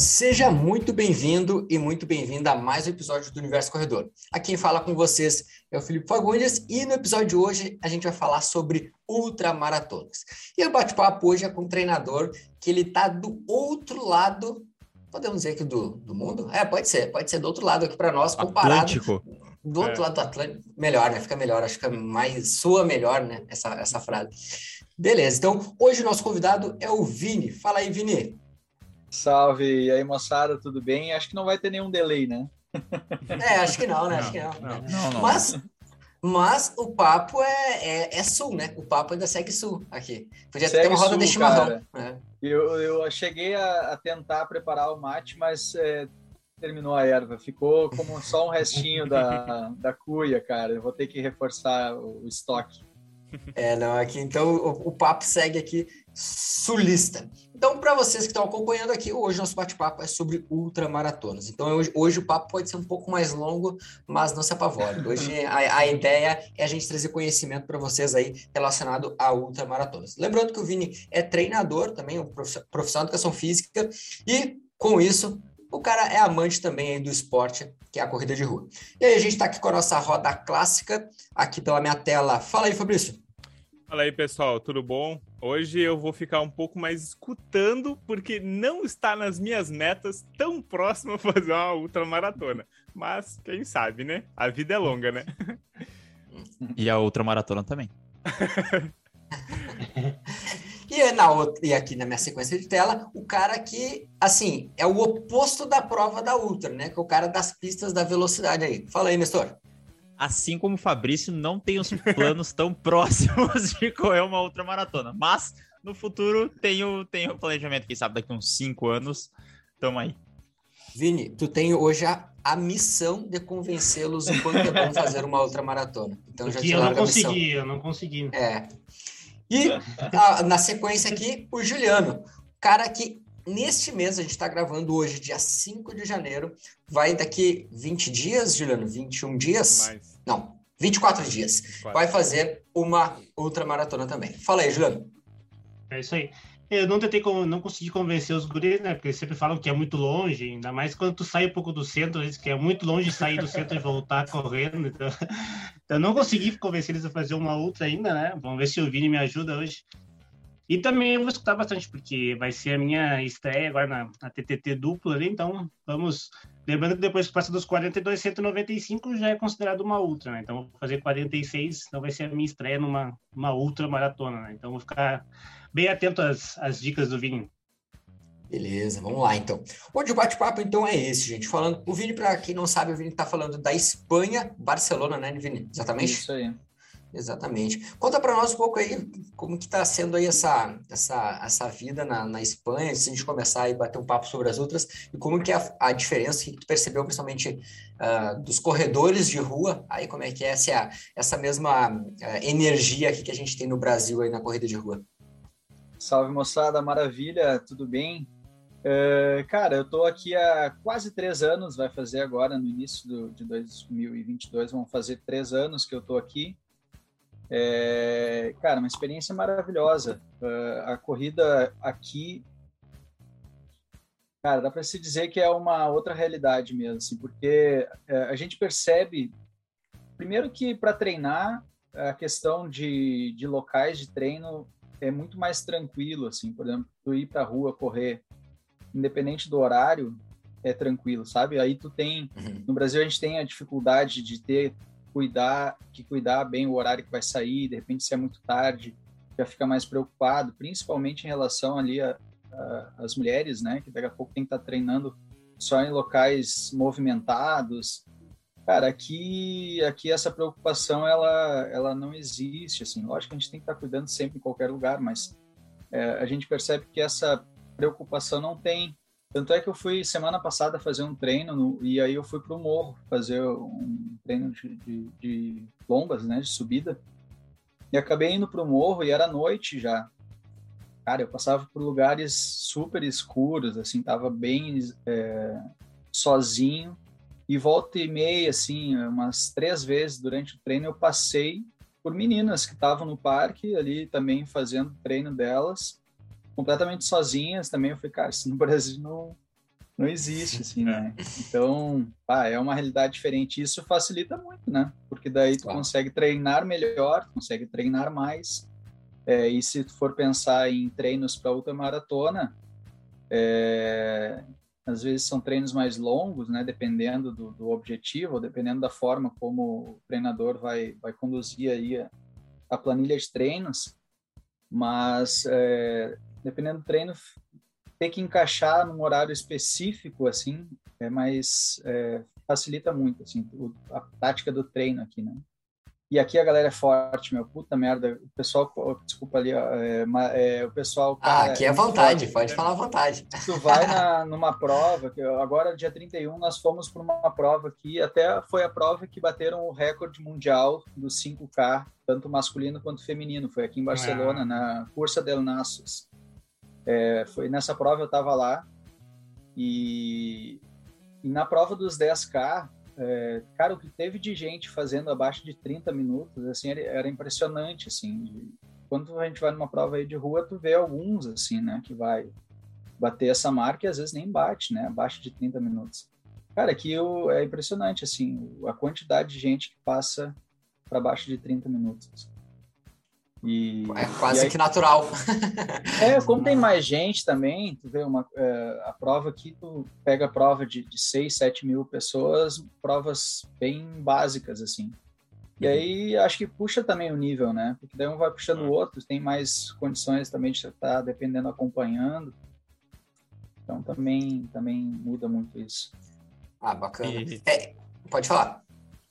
Seja muito bem-vindo e muito bem-vinda a mais um episódio do Universo Corredor. Aqui quem fala com vocês é o Felipe Fagundes e no episódio de hoje a gente vai falar sobre ultramaratonas. E o bate-papo hoje é com um treinador que ele está do outro lado, podemos dizer que do, do mundo? É, pode ser, pode ser do outro lado aqui para nós, comparado. Atlântico. Do outro é. lado do Atlântico, melhor, né? Fica melhor, acho que é mais, soa melhor, né? Essa, essa frase. Beleza, então hoje o nosso convidado é o Vini. Fala aí, Vini. Salve, e aí moçada, tudo bem? Acho que não vai ter nenhum delay, né? É, acho que não, né? Não, acho que não. não, não, não mas, mas o papo é, é, é, sul, né? O papo ainda segue sul aqui. Podia segue ter uma roda sul, de chimarrão. É. Eu, eu cheguei a, a, tentar preparar o mate, mas é, terminou a erva. Ficou como só um restinho da, da cuia, cara. Eu vou ter que reforçar o, o estoque. É, não, aqui então o, o papo segue aqui sulista. Então, para vocês que estão acompanhando aqui, hoje nosso bate-papo é sobre ultramaratonas. Então, hoje, hoje, o papo pode ser um pouco mais longo, mas não se apavore. Hoje a, a ideia é a gente trazer conhecimento para vocês aí relacionado a ultramaratonas. Lembrando que o Vini é treinador também, um profissional de educação física, e com isso o cara é amante também do esporte, que é a corrida de rua. E aí, a gente está aqui com a nossa roda clássica, aqui pela minha tela. Fala aí, Fabrício. Fala aí, pessoal, tudo bom? Hoje eu vou ficar um pouco mais escutando, porque não está nas minhas metas tão próximo a fazer uma ultramaratona. Mas, quem sabe, né? A vida é longa, né? E a ultramaratona também. E, na outra, e aqui na minha sequência de tela, o cara que, assim, é o oposto da prova da Ultra, né? Que é o cara das pistas da velocidade aí. Fala aí, Nestor. Assim como o Fabrício, não tem os planos tão próximos de correr uma outra maratona. Mas no futuro tenho, tenho planejamento, quem sabe daqui uns cinco anos. Tamo aí. Vini, tu tem hoje a, a missão de convencê-los o quanto é bom fazer uma outra maratona. Então já te eu não consegui, eu não consegui. É. E a, na sequência aqui, o Juliano, cara que neste mês, a gente está gravando hoje, dia 5 de janeiro, vai daqui 20 dias, Juliano? 21 dias? Mais. Não, 24 dias. 24. Vai fazer uma ultramaratona também. Fala aí, Juliano. É isso aí. Eu não tentei, não consegui convencer os guris, né? Porque eles sempre falam que é muito longe, ainda mais quando tu sai um pouco do centro, eles que é muito longe sair do centro e voltar correndo. Então, então não consegui convencer eles a fazer uma outra ainda, né? Vamos ver se o Vini me ajuda hoje. E também eu vou escutar bastante, porque vai ser a minha estreia agora na, na TTT dupla ali, então vamos. Lembrando que depois que passa dos 42, 195 já é considerado uma ultra, né? Então vou fazer 46, então vai ser a minha estreia numa uma ultra maratona, né? Então vou ficar bem atento às, às dicas do Vini. Beleza, vamos lá então. Hoje o bate-papo então é esse, gente. Falando, o Vini, para quem não sabe, o Vini está falando da Espanha, Barcelona, né, Vini? Exatamente? Isso aí. Exatamente. Conta para nós um pouco aí como que está sendo aí essa, essa, essa vida na, na Espanha, antes de a gente começar a bater um papo sobre as outras, e como que é a, a diferença que tu percebeu, principalmente uh, dos corredores de rua, aí como é que é essa, essa mesma uh, energia aqui que a gente tem no Brasil aí na corrida de rua. Salve moçada, maravilha, tudo bem? Uh, cara, eu estou aqui há quase três anos, vai fazer agora no início do, de 2022, vão fazer três anos que eu estou aqui. É, cara, uma experiência maravilhosa. Uh, a corrida aqui, cara, dá para se dizer que é uma outra realidade mesmo, assim, porque uh, a gente percebe, primeiro que para treinar, a questão de, de locais de treino é muito mais tranquilo, assim, por exemplo, tu ir para rua correr, independente do horário, é tranquilo, sabe? Aí tu tem, uhum. no Brasil a gente tem a dificuldade de ter cuidar, que cuidar bem o horário que vai sair, de repente se é muito tarde, já fica mais preocupado, principalmente em relação ali às mulheres, né, que daqui a pouco tem que estar tá treinando só em locais movimentados. Cara, aqui, aqui essa preocupação ela, ela não existe, assim. Lógico que a gente tem que estar tá cuidando sempre em qualquer lugar, mas é, a gente percebe que essa preocupação não tem. Tanto é que eu fui semana passada fazer um treino no, e aí eu fui para o morro fazer um treino de, de, de, lombas, né, de subida. E acabei indo para o morro e era noite já. Cara, eu passava por lugares super escuros, assim, tava bem é, sozinho. E volta e meia, assim, umas três vezes durante o treino eu passei por meninas que estavam no parque ali também fazendo treino delas completamente sozinhas também. Eu falei, cara, isso no Brasil não, não existe, assim, né? Então, pá, é uma realidade diferente. Isso facilita muito, né? Porque daí tu Claro. consegue treinar melhor, consegue treinar mais. É, e se tu for pensar em treinos para ultramaratona, é, às vezes são treinos mais longos, né? Dependendo do, do objetivo, dependendo da forma como o treinador vai, vai conduzir aí a, a planilha de treinos. Mas, é, dependendo do treino, ter que encaixar num horário específico, assim, é mais é, facilita muito, assim, o- a tática do treino aqui, né? E aqui a galera é forte, meu, puta merda, o pessoal, desculpa ali, ó, é, é, o pessoal... Ah, cara, aqui é muito vontade, forte. pode falar à vontade. Tu vai na, numa prova, que agora dia 31 nós fomos para uma prova aqui, até foi a prova que bateram o recorde mundial do 5K, tanto masculino quanto feminino, foi aqui em Barcelona, Ah. na Cursa del Nassos. É, foi nessa prova eu estava lá e, e na prova dos 10K, é, cara, o que teve de gente fazendo abaixo de 30 minutos, assim, era, era impressionante, assim, de- quando a gente vai numa prova aí de rua, tu vê alguns, assim, né, que vai bater essa marca e às vezes nem bate, né? Abaixo de 30 minutos. Cara, aqui o- é impressionante, assim, a quantidade de gente que passa para baixo de 30 minutos. E, É quase e aí- que natural. é, como tem mais gente também, tu vê uma, é, a prova aqui, tu pega a prova de, de 6, 7 mil pessoas, provas bem básicas, assim. E aí, acho que puxa também o nível, né? Porque daí um vai puxando o outro, tem mais condições também de estar, dependendo, acompanhando. Então, também, também muda muito isso. Ah, bacana. E- É, pode falar.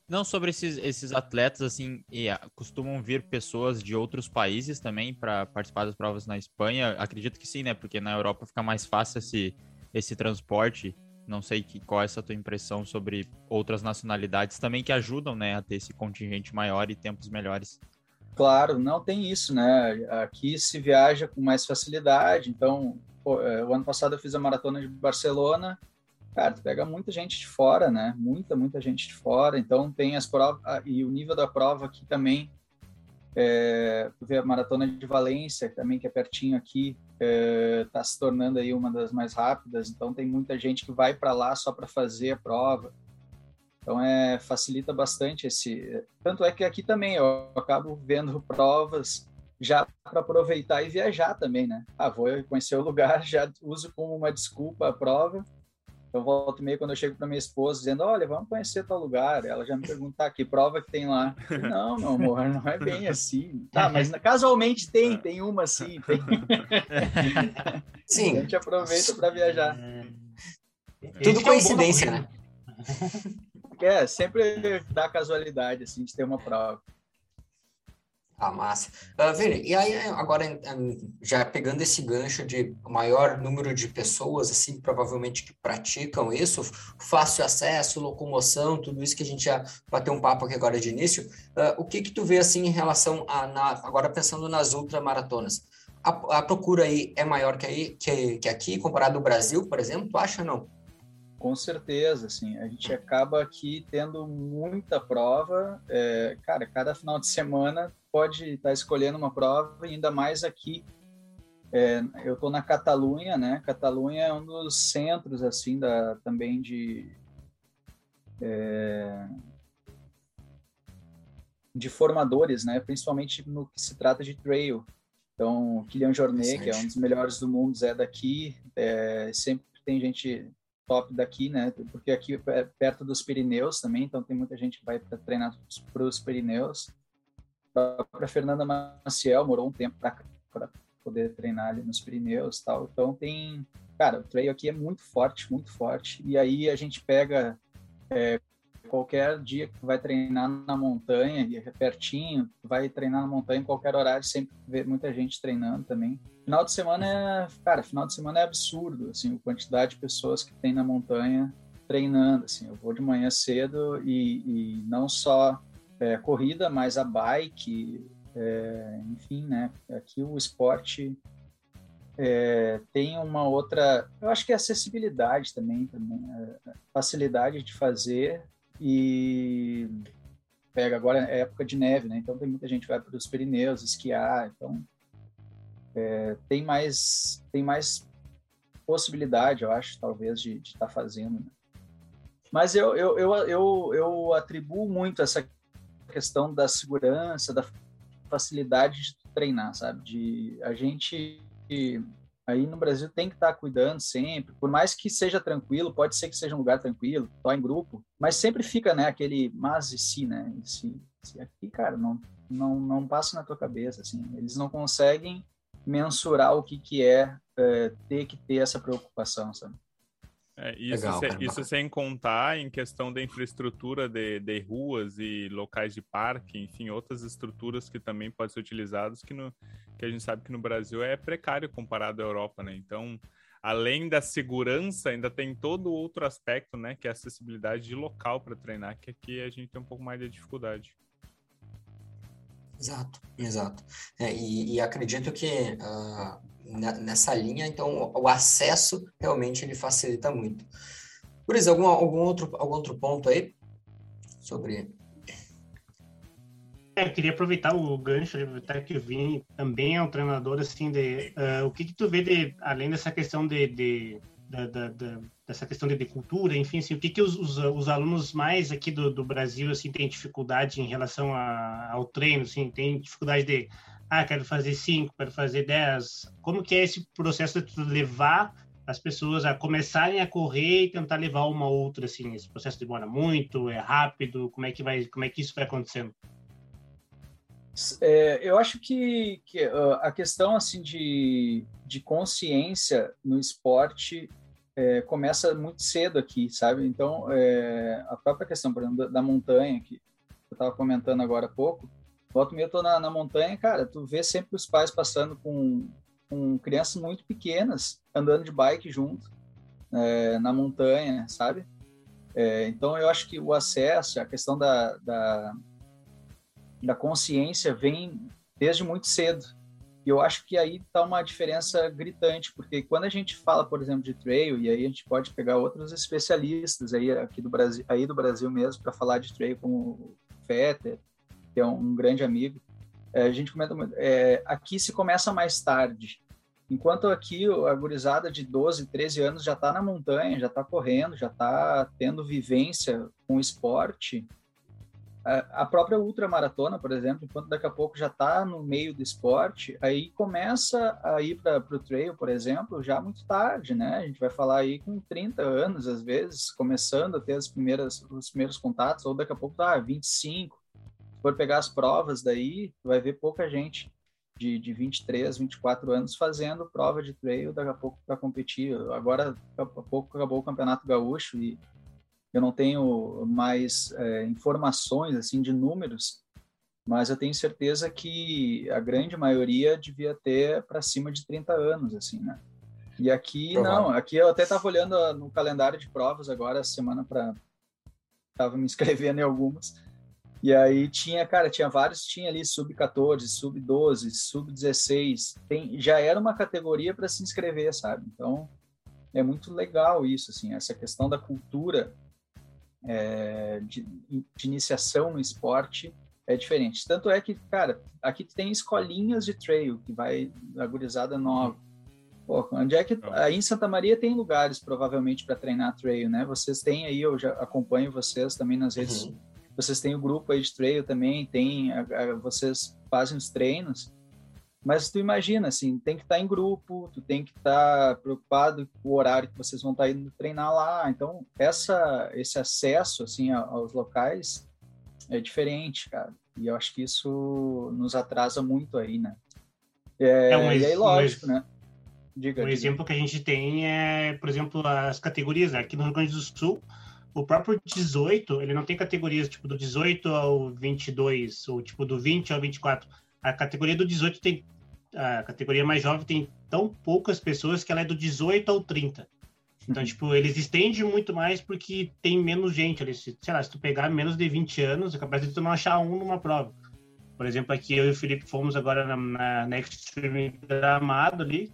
Não, sobre esses, esses atletas, assim, e, ah, costumam vir pessoas de outros países também para participar das provas na Espanha? Acredito que sim, né? Porque na Europa fica mais fácil esse, esse transporte. Não sei que, qual é essa tua impressão sobre outras nacionalidades também que ajudam, né, a ter esse contingente maior e tempos melhores. Claro, não tem isso, né? Aqui se viaja com mais facilidade. Então, pô, é, o ano passado eu fiz a maratona de Barcelona. Cara, tu pega muita gente de fora, né? Muita, muita gente de fora. Então, tem as provas. E o nível da prova aqui também. É, tu vê a maratona de Valência, também que é pertinho aqui, está se tornando aí uma das mais rápidas. Então, tem muita gente que vai para lá só para fazer a prova. Então é facilita bastante esse. Tanto é que aqui também eu acabo vendo provas já para aproveitar e viajar também, né? Ah, vou conhecer o lugar, já uso como uma desculpa a prova. Eu volto meio quando eu chego para minha esposa dizendo, olha, vamos conhecer tal lugar. Ela já me pergunta, ah, que prova que tem lá? Não, meu amor, não é bem assim. Tá, mas casualmente tem, tem uma assim. Tem. A Sim, gente aproveita para viajar. tudo coincidência, né? É, sempre dá casualidade, assim, de ter uma prova. Ah, massa. Uh, Vini, e aí agora um, já pegando esse gancho de maior número de pessoas, assim, provavelmente que praticam isso, fácil acesso, locomoção, tudo isso que a gente já bateu um papo aqui agora de início, uh, o que que tu vê, assim, em relação a, na, agora pensando nas ultramaratonas, a, a procura aí é maior que, aí, que, que aqui, comparado ao Brasil, por exemplo, tu acha não? Com certeza, assim, a gente acaba aqui tendo muita prova, é, cara, cada final de semana pode estar escolhendo uma prova, ainda mais aqui, é, eu estou na Catalunha, né, Catalunha é um dos centros, assim, da, também de, é, de formadores, né, principalmente no que se trata de trail, então, Kylian Jornet, que é um dos melhores do mundo, é daqui, é, sempre tem gente top daqui, né? Porque aqui é perto dos Pirineus também, então tem muita gente que vai para treinar para os Pirineus. Para Fernanda Maciel morou um tempo para poder treinar ali nos Pirineus, tal. Então tem, cara, o trail aqui é muito forte, muito forte. E aí a gente pega é, qualquer dia que vai treinar na montanha, e é pertinho, vai treinar na montanha em qualquer horário, sempre vê muita gente treinando também. Final de semana é, cara, final de semana é absurdo, assim, a quantidade de pessoas que tem na montanha treinando, assim, eu vou de manhã cedo e, e não só é, corrida, mas a bike, é, enfim, né, aqui o esporte é, tem uma outra, eu acho que é acessibilidade também, também é, facilidade de fazer e pega agora é época de neve, né? Então tem muita gente que vai para os Pirineus esquiar, então é, tem mais tem mais possibilidade, eu acho, talvez, de estar tá fazendo. Né? Mas eu, eu, eu, eu, eu atribuo muito essa questão da segurança, da facilidade de treinar, sabe? De a gente aí no Brasil tem que estar tá cuidando sempre, por mais que seja tranquilo, pode ser que seja um lugar tranquilo, só em grupo, mas sempre fica, né, aquele mas e se, né? Se, se aqui, cara, não, não, não passa na tua cabeça, assim, eles não conseguem mensurar o que que é, é ter que ter essa preocupação, sabe? É, isso, Legal, se, isso sem contar em questão da infraestrutura de, de, ruas e locais de parque, enfim, outras estruturas que também podem ser utilizadas, que, no, que a gente sabe que no Brasil é precário comparado à Europa, né? Então, além da segurança, ainda tem todo outro aspecto, né? Que é a acessibilidade de local para treinar, que aqui a gente tem um pouco mais de dificuldade. Exato, exato. É, e, e, acredito que uh, nessa linha, então o acesso realmente ele facilita muito. Por isso, algum, algum, outro, algum outro ponto aí sobre. É, eu queria aproveitar o gancho, aproveitar que o Vini também é um treinador, assim, de, uh, o que, que tu vê de, além dessa questão de, de dessa questão de, de, cultura, enfim, assim, o que, que os, os, os alunos mais aqui do, do, Brasil assim têm dificuldade em relação a, ao treino, assim, tem dificuldade de ah, quero fazer cinco, quero fazer dez. Como que é esse processo de levar as pessoas a começarem a correr e tentar levar uma outra, assim? Esse processo demora muito, é rápido? Como é que vai, como é que isso vai acontecendo? É, eu acho que, que uh, a questão assim de, de consciência no esporte é, começa muito cedo aqui, sabe? Então, é, a própria questão, por exemplo, da, da montanha, que eu estava comentando agora há pouco, Volta meio eu tô na, na montanha, cara, tu vê sempre os pais passando com, com crianças muito pequenas, andando de bike junto, é, na montanha, sabe? É, então, eu acho que o acesso, a questão da, da, da consciência vem desde muito cedo. E eu acho que aí está uma diferença gritante, porque quando a gente fala, por exemplo, de trail, e aí a gente pode pegar outros especialistas aí aqui do Brasil, aí do Brasil mesmo para falar de trail, como o Fetter, que é um, grande amigo, é, a gente comenta muito, é, aqui se começa mais tarde, enquanto aqui a gurizada de 12, 13 anos já está na montanha, já está correndo, já está tendo vivência com esporte, a própria ultramaratona, por exemplo, enquanto daqui a pouco já está no meio do esporte, aí começa a ir para o trail, por exemplo, já muito tarde, né? A gente vai falar aí com 30 anos, às vezes, começando a ter as primeiras, os primeiros contatos, ou daqui a pouco tá 25, for pegar as provas daí, vai ver pouca gente de, de 23, 24 anos fazendo prova de trail daqui a pouco para competir. Agora, daqui a pouco acabou o Campeonato Gaúcho e eu não tenho mais é, informações assim de números, mas eu tenho certeza que a grande maioria devia ter para cima de 30 anos, assim, né? E aqui Provável. não, aqui eu até estava olhando no calendário de provas agora, semana para estava me inscrevendo em algumas. E aí tinha, cara, tinha vários, tinha ali sub-14, sub-12, sub-16, já era uma categoria para se inscrever, sabe? Então, é muito legal isso, assim, essa questão da cultura é, de, de, iniciação no esporte é diferente. Tanto é que, cara, aqui tem escolinhas de trail, que vai a gurizada nova. Pô, onde é que... Aí em Santa Maria tem lugares, provavelmente, para treinar trail, né? Vocês têm aí, eu já acompanho vocês também nas redes uhum vocês têm o grupo aí de trail também, tem, a, a, vocês fazem os treinos, mas tu imagina, assim, tem que estar tá em grupo, tu tem que estar tá preocupado com o horário que vocês vão estar tá indo treinar lá, então essa, esse acesso, assim, aos locais é diferente, cara, e eu acho que isso nos atrasa muito aí, né? É, é um, e aí, lógico, um, né? Diga, um diga. exemplo que a gente tem é, por exemplo, as categorias, né? aqui no Rio Grande do Sul, o próprio 18, ele não tem categorias tipo do 18 ao 22, ou tipo do 20 ao 24. A categoria do 18 tem. A categoria mais jovem tem tão poucas pessoas que ela é do 18 ao 30. Então, tipo, eles estendem muito mais porque tem menos gente ali. Sei lá, se tu pegar menos de 20 anos, é capaz de tu não achar um numa prova. Por exemplo, aqui eu e o Felipe fomos agora na, na Next Stream Gramado ali,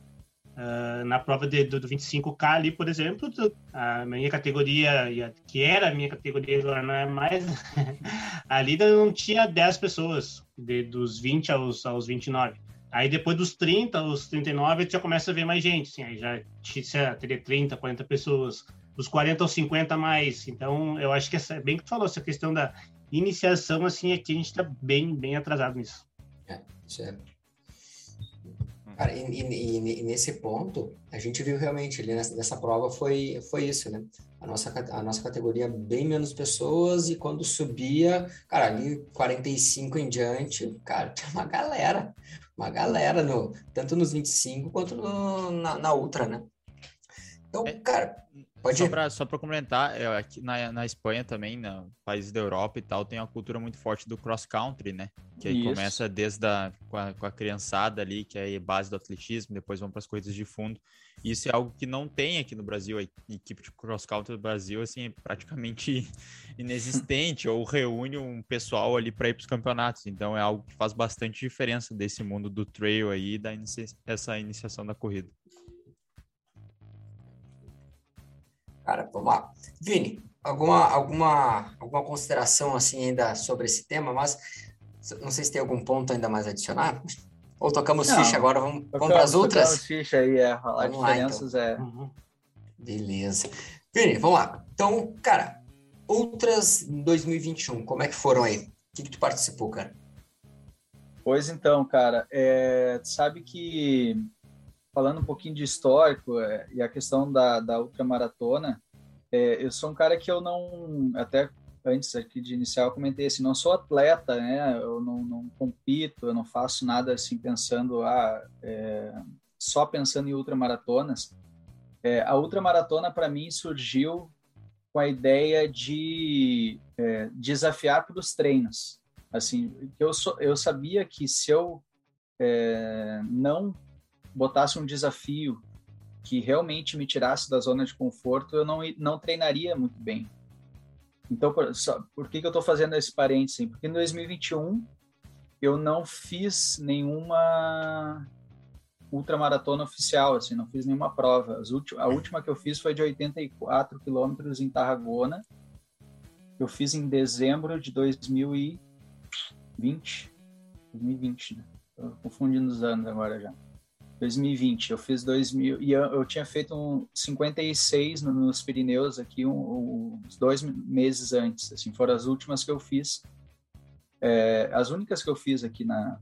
Uh, na prova de, do, do 25K ali, por exemplo, a minha categoria, que era a minha categoria, agora não é mais, ali não tinha 10 pessoas, de, dos 20 aos, aos 29. Aí depois dos 30, os 39, já começa a ver mais gente, assim, aí já sei teria 30, 40 pessoas, dos 40 aos 50 mais. Então, eu acho que essa, bem que tu falou, essa questão da iniciação, assim, aqui a gente está bem, bem atrasado nisso. É, certo. Cara, e, e, e, nesse ponto, a gente viu realmente ali nessa, nessa prova foi, foi isso, né? A nossa, a nossa categoria bem menos pessoas e quando subia, cara, ali 45 em diante, cara, tinha uma galera, uma galera, no, tanto nos 25 quanto no, na, na Ultra, né? Então, é, cara, Pode só para só complementar, é, aqui na, na Espanha também, no países da Europa e tal, tem uma cultura muito forte do cross-country, né? Que aí Isso. começa desde a, com, a, com a criançada ali, que é base do atletismo, depois vão para as coisas de fundo. Isso é algo que não tem aqui no Brasil. A equipe de cross-country do Brasil, assim, é praticamente inexistente, ou reúne um pessoal ali para ir para os campeonatos. Então é algo que faz bastante diferença desse mundo do trail aí, da inicia essa iniciação da corrida. Cara, vamos lá. Vini, alguma, alguma, alguma consideração assim ainda sobre esse tema, mas não sei se tem algum ponto ainda mais a adicionar. Ou tocamos não, ficha agora, vamos, vamos para as outras? Tocamos ficha aí, é, falar vamos diferenças lá, então. é... Uhum. Beleza. Vini, vamos lá. Então, cara, outras 2021, como é que foram aí? O que, que tu participou, cara? Pois então, cara, é, sabe que falando um pouquinho de histórico é, e a questão da, da ultramaratona, é, eu sou um cara que eu não, até antes aqui de iniciar, eu comentei assim, não sou atleta, né? Eu não, não compito, eu não faço nada assim pensando, ah, é, só pensando em ultramaratonas. É, a ultramaratona para mim surgiu com a ideia de é, desafiar os treinos. Assim, eu, so, eu sabia que se eu é, não botasse um desafio que realmente me tirasse da zona de conforto, eu não, não treinaria muito bem. Então, por, só, por que, que eu estou fazendo esse parênteses? Porque em 2021 eu não fiz nenhuma ultramaratona oficial, assim, não fiz nenhuma prova. a última que eu fiz foi de 84 quilômetros em Tarragona. Eu fiz em dezembro de 2020. 2020, né? Tô confundindo os anos agora já. 2020. Eu fiz 2000 e eu, eu tinha feito um 56 no, nos Pirineus aqui um, uns dois meses antes. Assim, foram as últimas que eu fiz. É, as únicas que eu fiz aqui na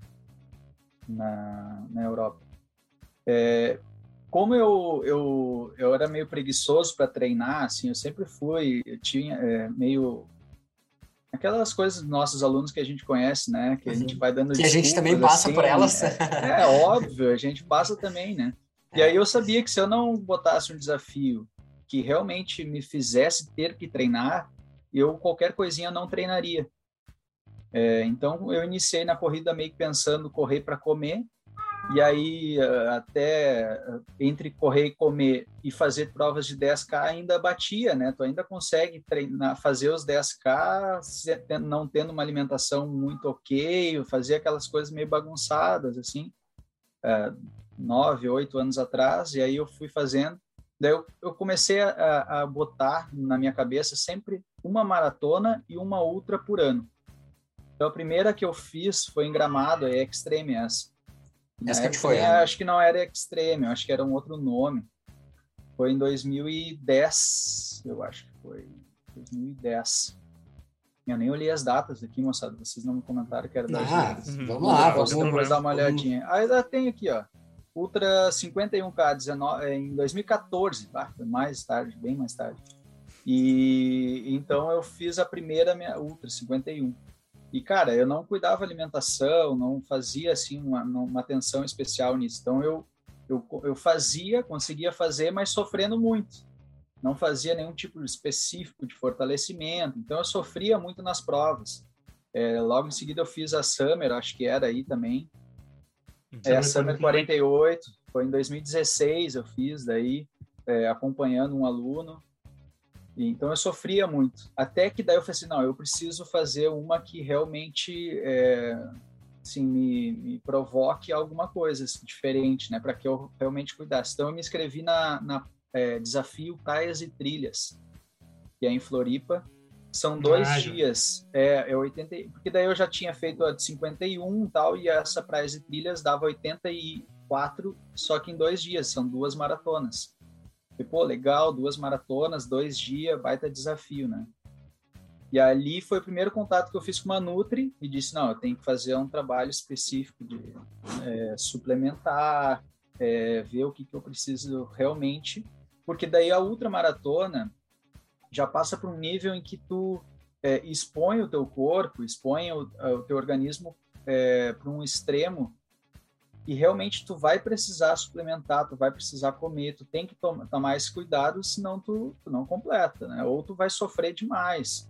na, na Europa. É, como eu, eu, eu era meio preguiçoso para treinar, assim, eu sempre fui, eu tinha é, meio aquelas coisas dos nossos alunos que a gente conhece, né? Que a gente vai dando Que a gente também passa assim, por elas. É, é, óbvio, a gente passa também, né? E aí eu sabia que se eu não botasse um desafio que realmente me fizesse ter que treinar, eu qualquer coisinha não treinaria. É, então eu iniciei na corrida meio que pensando correr para comer e aí, eh, até eh, entre correr e comer e fazer provas de 10K, ainda batia, né? Tu ainda consegue treinar, fazer os 10K não tendo uma alimentação muito ok, fazer aquelas coisas meio bagunçadas, assim, é, nove, oito anos atrás, e aí eu fui fazendo. Daí eu, eu comecei a, a botar na minha cabeça sempre uma maratona e uma ultra por ano. Então, a primeira que eu fiz foi em Gramado, é Extreme S essa que foi, né? acho que não era Extreme, acho que era um outro nome. Foi em 2010, eu acho que foi 2010. Eu nem olhei as datas aqui, moçada. Vocês não me comentaram que era das ah, Vamos lá, vamos, vamos dar uma olhadinha. Aí já tem aqui, ó. Ultra 51K 19, é, em 2014, tá? foi mais tarde, bem mais tarde. E então eu fiz a primeira minha Ultra 51. E, cara, eu não cuidava alimentação, não fazia, assim, uma, uma atenção especial nisso. Então, eu, eu, eu fazia, conseguia fazer, mas sofrendo muito. Não fazia nenhum tipo específico de fortalecimento. Então, eu sofria muito nas provas. É, logo em seguida, eu fiz a Summer, acho que era aí também. É, a Summer 48, foi em 2016 eu fiz daí, é, acompanhando um aluno. Então eu sofria muito. Até que daí eu falei assim, não, eu preciso fazer uma que realmente é, assim, me, me, provoque alguma coisa assim, diferente, né? Para que eu realmente cuidasse. Então eu me inscrevi na, na é, Desafio Praias e Trilhas, que é em Floripa. São dois ah, dias. É, é 80, porque daí eu já tinha feito a de 51 e tal, e essa Praias e Trilhas dava 84, só que em dois dias, são duas maratonas. E, pô, legal, duas maratonas, dois dias, baita desafio, né? E ali foi o primeiro contato que eu fiz com uma Nutri e disse, não, eu tenho que fazer um trabalho específico de é, suplementar, é, ver o que, que eu preciso realmente, porque daí a ultramaratona já passa para um nível em que tu é, expõe o teu corpo, expõe o, o teu organismo para um extremo e realmente tu vai precisar suplementar, tu vai precisar comer, tu tem que tomar, tomar esse cuidado, senão tu, tu não completa, né? Ou tu vai sofrer demais.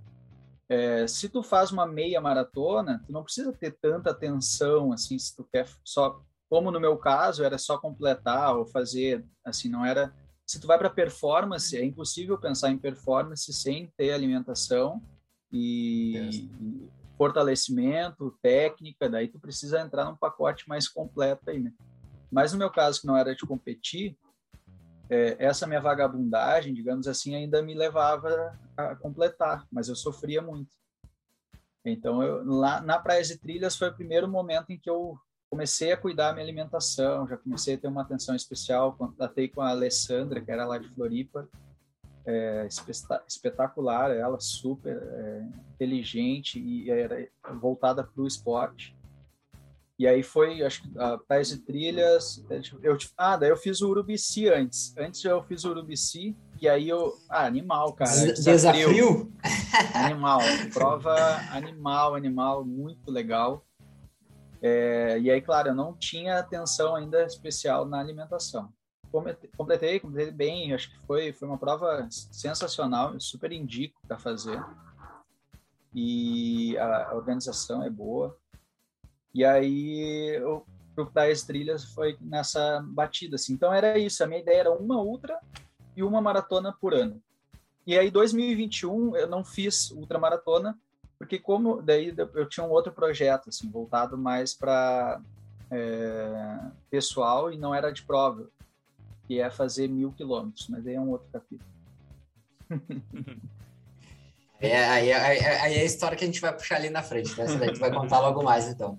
É, se tu faz uma meia maratona, tu não precisa ter tanta atenção, assim, se tu quer só, como no meu caso, era só completar ou fazer, assim, não era... Se tu vai para performance, é impossível pensar em performance sem ter alimentação e, fortalecimento, técnica, daí tu precisa entrar num pacote mais completo aí, né? Mas no meu caso, que não era de competir, é, essa minha vagabundagem, digamos assim, ainda me levava a completar, mas eu sofria muito. Então, eu, lá na Praias e Trilhas foi o primeiro momento em que eu comecei a cuidar da minha alimentação, já comecei a ter uma atenção especial, contatei com a Alessandra, que era lá de Floripa, é, espetacular, ela super é, inteligente e era voltada para o esporte. E aí foi, acho que a Pés e Trilhas. Eu, ah, daí eu fiz o Urubici antes. Antes eu fiz o Urubici, e aí eu. Ah, animal, cara. Desafio? desafio? Animal. Prova animal, animal, muito legal. É, e aí, claro, eu não tinha atenção ainda especial na alimentação. Completei, completei bem, acho que foi, foi uma prova sensacional, eu super indico para fazer. E a organização é boa. E aí o grupo das trilhas foi nessa batida, assim. Então era isso, a minha ideia era uma ultra e uma maratona por ano. E aí 2021 eu não fiz ultramaratona, porque como daí eu tinha um outro projeto assim, voltado mais para é, pessoal e não era de prova, que é fazer mil quilômetros, mas aí é um outro capítulo. É, aí, aí, aí, é a história que a gente vai puxar ali na frente, né? Essa daí tu vai contar logo mais, então.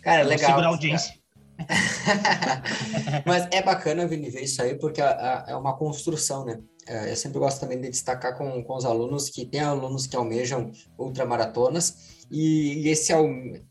Cara, legal. Segurar a audiência. Mas é bacana, Vini, ver isso aí, porque é uma construção, né? É, eu sempre gosto também de destacar com, com os alunos que tem alunos que almejam ultramaratonas e, e esse,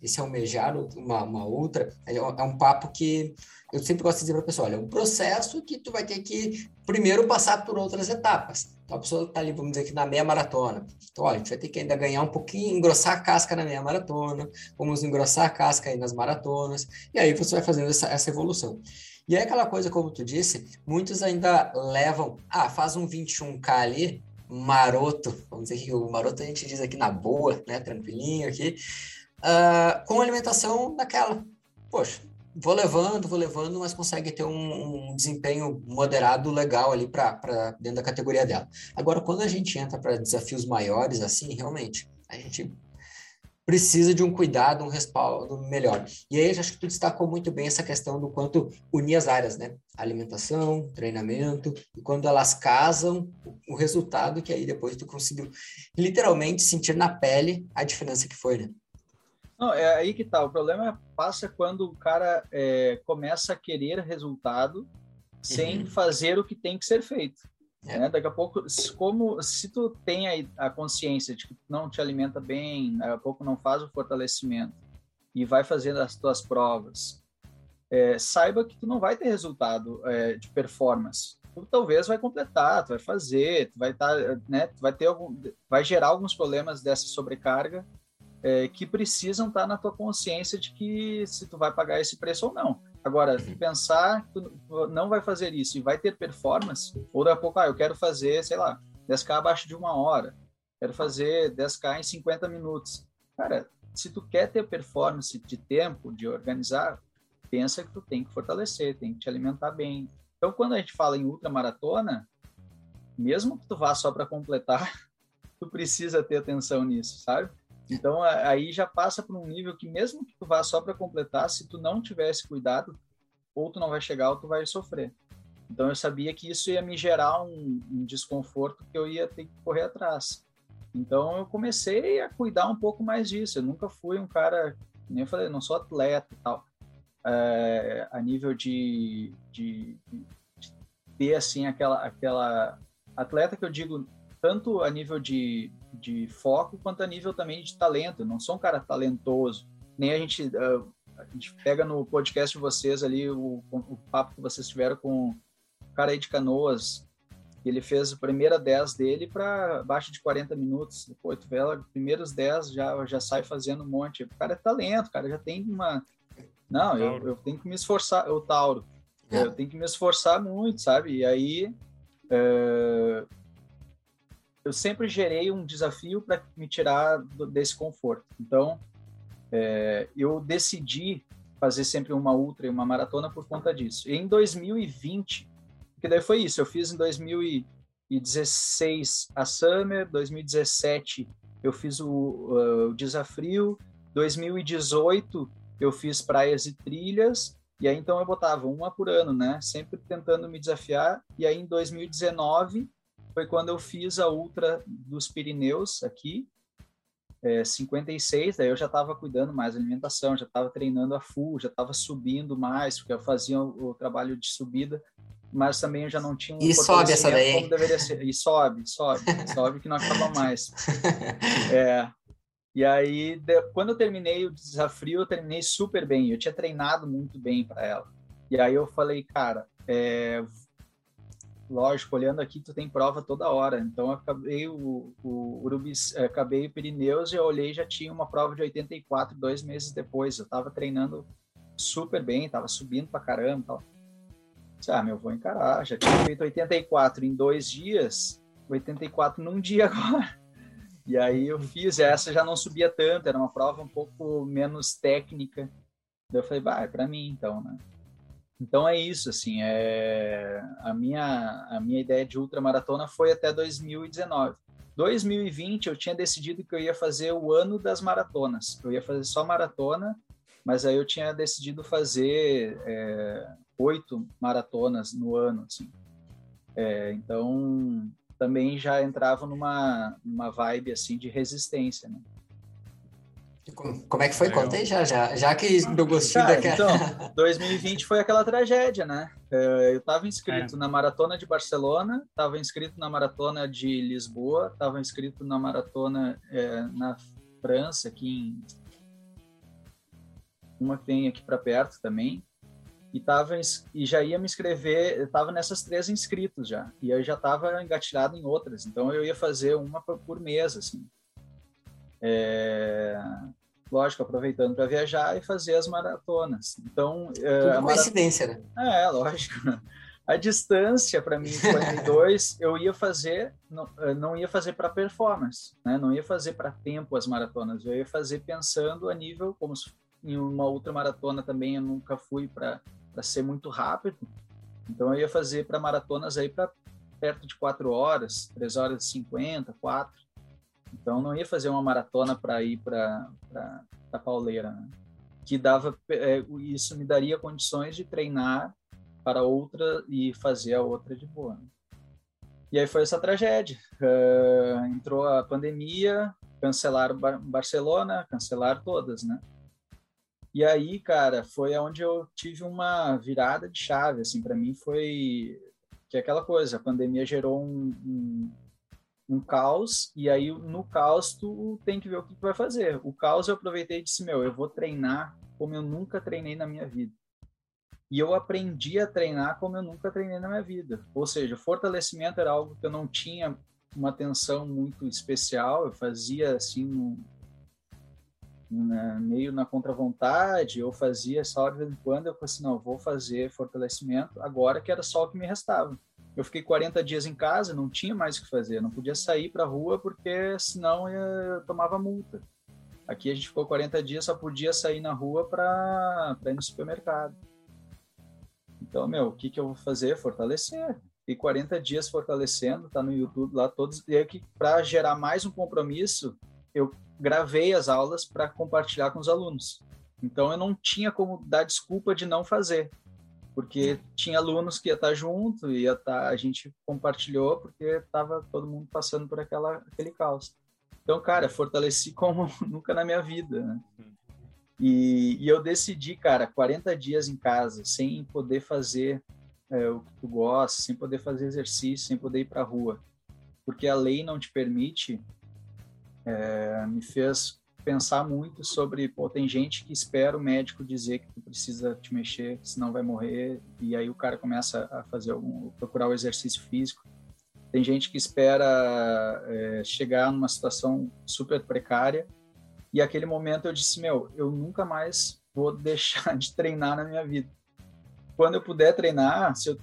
esse almejar uma, uma ultra é, é um papo que eu sempre gosto de dizer para a pessoa, olha, é um processo que tu vai ter que primeiro passar por outras etapas. Então, a pessoa está ali, vamos dizer que na meia maratona. Então, olha, a gente vai ter que ainda ganhar um pouquinho, engrossar a casca na meia maratona, vamos engrossar a casca aí nas maratonas, e aí você vai fazendo essa, essa evolução. E é aquela coisa, como tu disse, muitos ainda levam, ah, faz um 21K ali, maroto, vamos dizer que o maroto a gente diz aqui na boa, né, tranquilinho aqui, uh, com alimentação daquela. Poxa, vou levando, vou levando, mas consegue ter um, um desempenho moderado legal ali para dentro da categoria dela. Agora, quando a gente entra para desafios maiores, assim, realmente, a gente precisa de um cuidado, um respaldo melhor. E aí, acho que tu destacou muito bem essa questão do quanto unir as áreas, né? Alimentação, treinamento, e quando elas casam, o resultado que aí depois tu conseguiu literalmente sentir na pele a diferença que foi, né? Não, é aí que tá. O problema passa quando o cara é, começa a querer resultado sem uhum. fazer o que tem que ser feito. É. Né? Daqui a pouco, como se tu tem a, a, consciência de que não te alimenta bem, daqui a pouco não faz o fortalecimento e vai fazendo as tuas provas, é, saiba que tu não vai ter resultado é, de performance. Tu talvez vai completar, tu vai fazer, tu vai estar, tá, né? Tu vai ter algum, vai gerar alguns problemas dessa sobrecarga é, que precisam estar na tua consciência de que se tu vai pagar esse preço ou não. Agora, uhum. pensar que tu não vai fazer isso e vai ter performance, ou daqui a pouco, ah, eu quero fazer, sei lá, 10K abaixo de uma hora, quero fazer 10K em 50 minutos. Cara, se tu quer ter performance de tempo, de organizar, pensa que tu tem que fortalecer, tem que te alimentar bem. Então, quando a gente fala em ultramaratona, mesmo que tu vá só para completar, tu precisa ter atenção nisso, sabe? Então aí já passa por um nível que mesmo que tu vá só para completar, se tu não tivesse cuidado, ou tu não vai chegar ou tu vai sofrer. Então eu sabia que isso ia me gerar um, um desconforto que eu ia ter que correr atrás. Então eu comecei a cuidar um pouco mais disso. Eu nunca fui um cara, nem eu falei, não sou atleta e tal, é, a nível de, de, de, ter assim aquela aquela atleta que eu digo tanto a nível de, de foco quanto a nível também de talento. Eu não sou um cara talentoso, nem a gente uh, a gente pega no podcast de vocês ali o, o papo que vocês tiveram com o cara aí de Canoas, ele fez a primeira 10 dele para abaixo de 40 minutos. Pô, tu vê ela, primeiros 10 já, já sai fazendo um monte. O cara é talento, o cara já tem uma. Não, eu, eu tenho que me esforçar. O Tauro. É. Eu tenho que me esforçar muito, sabe? E aí. É... Eu sempre gerei um desafio para me tirar do, desse conforto. Então, é, eu decidi fazer sempre uma ultra e uma maratona por conta disso. E em 2020, que daí foi isso, eu fiz em 2016 a Summer, 2017 eu fiz o, uh, o Desafio, 2018 eu fiz praias e trilhas, e aí então eu botava uma por ano, né? Sempre tentando me desafiar. E aí em 2019 foi quando eu fiz a Ultra dos Pirineus aqui, é, 56, daí eu já estava cuidando mais da alimentação, já estava treinando a full, já estava subindo mais, porque eu fazia o, o, trabalho de subida, mas também eu já não tinha um E sobe essa daí. E sobe, sobe, sobe que não acaba mais. É, e aí, de, quando eu terminei o desafio, eu terminei super bem. Eu tinha treinado muito bem para ela. E aí eu falei, cara, é, lógico, olhando aqui, tu tem prova toda hora. Então, acabei o, o Urubis, eh, acabei o Pirineus e eu olhei já tinha uma prova de 84 dois meses depois. Eu tava treinando super bem, tava subindo pra caramba tal. Ah, meu, vou encarar. Já tinha feito 84 em dois dias, 84 num dia agora. E aí eu fiz, essa já não subia tanto, era uma prova um pouco menos técnica. Daí eu falei, vai, é para mim então, né? Então é isso, assim, é... a, minha, a minha ideia de ultramaratona foi até 2019. 2020 eu tinha decidido que eu ia fazer o ano das maratonas. Eu ia fazer só maratona, mas aí eu tinha decidido fazer é, oito maratonas no ano, assim. É, então também já entrava numa, numa vibe assim de resistência, né? Como é que foi? Legal. Conta aí já, já, já que meu gostinho Cara, daquela... Então, 2020 foi aquela tragédia, né? É, eu estava inscrito é. na Maratona de Barcelona, estava inscrito na Maratona de Lisboa, estava inscrito na Maratona é, na França, aqui em... Uma que tem aqui para perto também. E, tava, e já ia me inscrever, eu estava nessas três inscritos já. E eu já estava engatilhado em outras. Então eu ia fazer uma por mês, assim. É, lógico, aproveitando para viajar e fazer as maratonas. Então, é, Tudo coincidência, né? É, lógico. A distância para mim, 42, eu ia fazer, não, não ia fazer para performance, né? Não ia fazer para tempo as maratonas. Eu ia fazer pensando a nível como se, em uma outra maratona também eu nunca fui para ser muito rápido. Então eu ia fazer para maratonas aí para perto de 4 horas, 3 horas e 50, 4. Então não ia fazer uma maratona para ir para a pauleira, né? que dava é, isso me daria condições de treinar para outra e fazer a outra de boa. Né? E aí foi essa tragédia. Uh, entrou a pandemia, cancelaram Bar Barcelona, cancelaram todas, né? E aí, cara, foi onde eu tive uma virada de chave, assim, para mim foi que é aquela coisa, a pandemia gerou um, um, um caos, e aí no caos tu tem que ver o que tu vai fazer. O caos eu aproveitei e disse, meu, eu vou treinar como eu nunca treinei na minha vida. E eu aprendi a treinar como eu nunca treinei na minha vida. Ou seja, fortalecimento era algo que eu não tinha uma atenção muito especial, eu fazia assim meio na contravontade, eu fazia só de vez em quando, eu falei assim, não, vou fazer fortalecimento agora que era só o que me restava eu fiquei 40 dias em casa, não tinha mais o que fazer, não podia sair para a rua porque senão eu tomava multa. Aqui a gente ficou 40 dias, só podia sair na rua para ir no supermercado. Então, meu, o que, que eu vou fazer? Fortalecer. Fiquei 40 dias fortalecendo, tá no YouTube lá todos. E aí, para gerar mais um compromisso, eu gravei as aulas para compartilhar com os alunos. Então, eu não tinha como dar desculpa de não fazer porque tinha alunos que ia estar junto, ia estar, a gente compartilhou porque estava todo mundo passando por aquela, aquele caos. Então, cara, fortaleci como nunca na minha vida, né? E, e, eu decidi, cara, 40 dias em casa, sem poder fazer é, o que tu gosta, sem poder fazer exercício, sem poder ir para rua, porque a lei não te permite, é, me fez pensar muito sobre, pô, tem gente que espera o médico dizer que tu precisa te mexer, senão vai morrer, e aí o cara começa a fazer algum, procurar o exercício físico. Tem gente que espera é, chegar numa situação super precária e aquele momento eu disse, meu, eu nunca mais vou deixar de treinar na minha vida. Quando eu puder treinar, se eu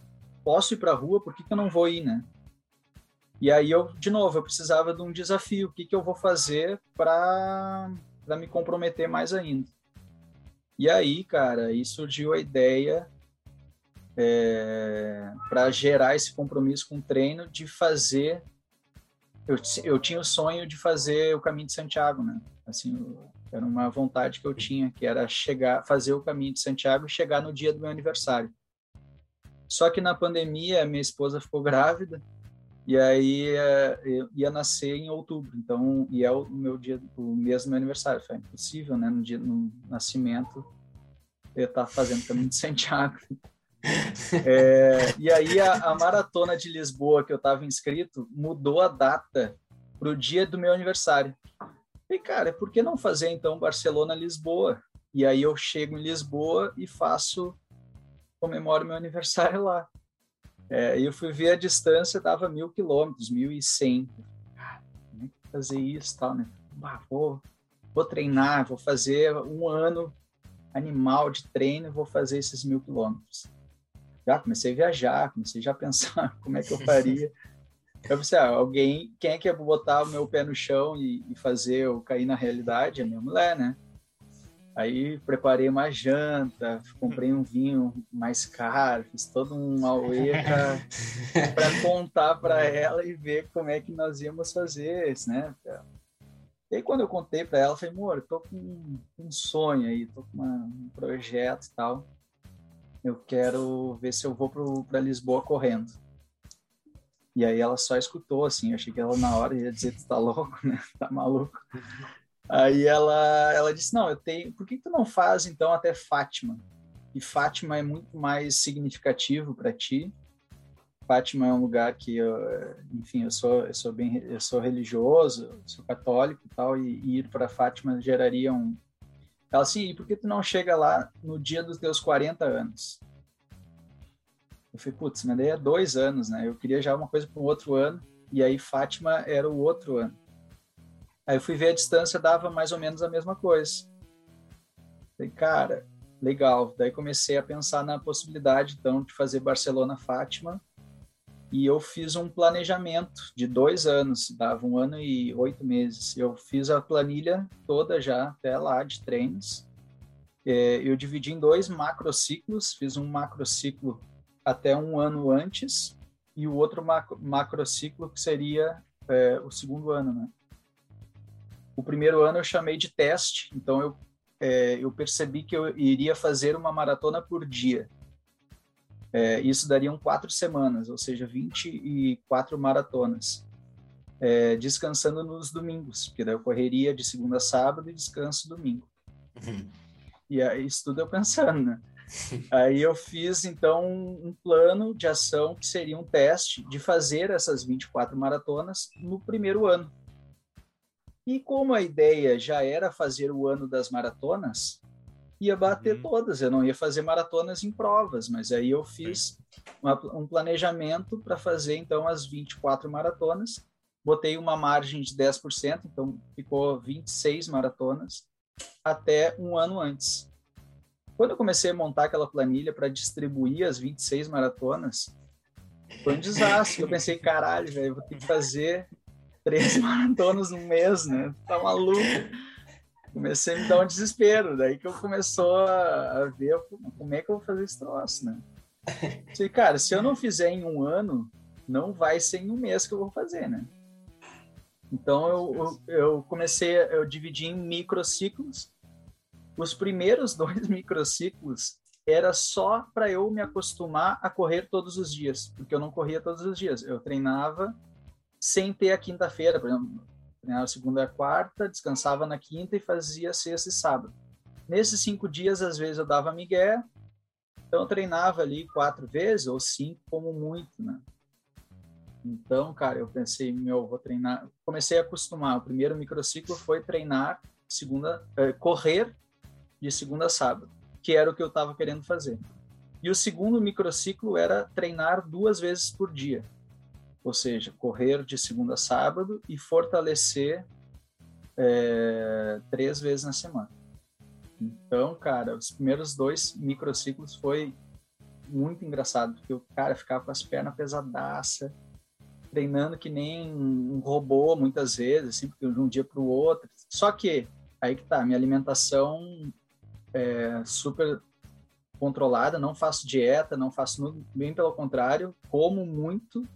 posso ir para a rua, por que, que eu não vou ir, né? E aí eu, de novo, eu precisava de um desafio. O que, que eu vou fazer para me comprometer mais ainda? E aí, cara, aí surgiu a ideia é, para gerar esse compromisso com o treino de fazer. Eu, eu tinha o sonho de fazer o caminho de Santiago, né? Assim, era uma vontade que eu tinha, que era chegar, fazer o caminho de Santiago e chegar no dia do meu aniversário. Só que na pandemia, minha esposa ficou grávida e aí é, ia nascer em outubro, então e é o meu dia, o mês do meu aniversário. Foi impossível, né? No dia no nascimento eu estar fazendo o caminho de Santiago. É, e aí a, a, maratona de Lisboa que eu estava inscrito mudou a data para o dia do meu aniversário. E, cara, por que não fazer então Barcelona-Lisboa? E aí eu chego em Lisboa e faço, comemoro meu aniversário lá. É, eu fui ver a distância, dava mil quilômetros, mil e cem. Como é que fazer isso tal, né? Bah, vou, vou treinar, vou fazer um ano animal de treino, vou fazer esses mil quilômetros. Já comecei a viajar, comecei já a pensar como é que eu faria. Eu pensei, ah, alguém, quem é que ia botar o meu pé no chão e, e fazer eu cair na realidade? A minha mulher, né? Aí preparei uma janta, comprei um vinho mais caro, fiz todo um auê para contar para ela e ver como é que nós íamos fazer isso, né? E aí quando eu contei para ela, eu falei, amor, tô com um sonho aí, tô com uma, um projeto e tal. Eu quero ver se eu vou para Lisboa correndo. E aí ela só escutou, assim, eu achei que ela na hora ia dizer, tu tá louco, né? Tá maluco. Aí ela, ela disse, não, eu tenho, por que tu não faz então até Fátima? E Fátima é muito mais significativo para ti. Fátima é um lugar que, eu, enfim, eu sou, eu sou bem, eu sou religioso, sou católico e tal, e, e ir para Fátima geraria um... Ela assim, e por que tu não chega lá no dia dos teus 40 anos? Eu falei, putz, mas daí é dois anos, né? Eu queria já uma coisa para o outro ano, e aí Fátima era o outro ano. Aí eu fui ver a distância, dava mais ou menos a mesma coisa. Falei, cara, legal. Daí comecei a pensar na possibilidade, então, de fazer Barcelona-Fátima, e eu fiz um planejamento de dois anos, dava um ano e oito meses. Eu fiz a planilha toda já, até lá, de treinos. É, eu dividi em dois macrociclos, fiz um macrociclo até um ano antes e o outro macro, macrociclo que seria é, o segundo ano, né? O primeiro ano eu chamei de teste, então eu, é, eu percebi que eu iria fazer uma maratona por dia. É, isso daria quatro semanas, ou seja, 24 maratonas, é, descansando nos domingos, porque daí eu correria de segunda a sábado e descanso domingo. Uhum. E aí, isso tudo eu pensando, né? Aí eu fiz, então, um plano de ação que seria um teste de fazer essas 24 maratonas no primeiro ano. E como a ideia já era fazer o ano das maratonas, ia bater uhum. todas. Eu não ia fazer maratonas em provas, mas aí eu fiz uma, um planejamento para fazer, então, as 24 maratonas. Botei uma margem de 10%, então ficou 26 maratonas até um ano antes. Quando eu comecei a montar aquela planilha para distribuir as 26 maratonas, foi um desastre. Eu pensei, caralho, velho, vou ter que fazer três maratonas no mês, né? Tá maluco. Comecei a me dar um desespero. Daí que eu começou a ver como é que eu vou fazer esse troço, né? Falei, cara, se eu não fizer em um ano, não vai ser em um mês que eu vou fazer, né? Então eu, eu, eu comecei, eu dividi em microciclos os primeiros dois microciclos era só para eu me acostumar a correr todos os dias, porque eu não corria todos os dias. Eu treinava sem ter a quinta-feira, por exemplo. Treinava segunda a quarta, descansava na quinta e fazia sexta e sábado. Nesses cinco dias, às vezes eu dava migué, então eu treinava ali quatro vezes ou cinco, como muito, né? Então, cara, eu pensei, meu, vou treinar. Comecei a acostumar. O primeiro microciclo foi treinar segunda, eh, correr de segunda a sábado, que era o que eu estava querendo fazer. E o segundo microciclo era treinar duas vezes por dia, ou seja, correr de segunda a sábado e fortalecer é, três vezes na semana. Então, cara, os primeiros dois microciclos foi muito engraçado, porque o cara ficava com as pernas pesadaça, treinando que nem um robô muitas vezes, assim, de um dia para o outro. Só que aí que tá, minha alimentação é super controlada, não faço dieta, não faço bem pelo contrário, como muito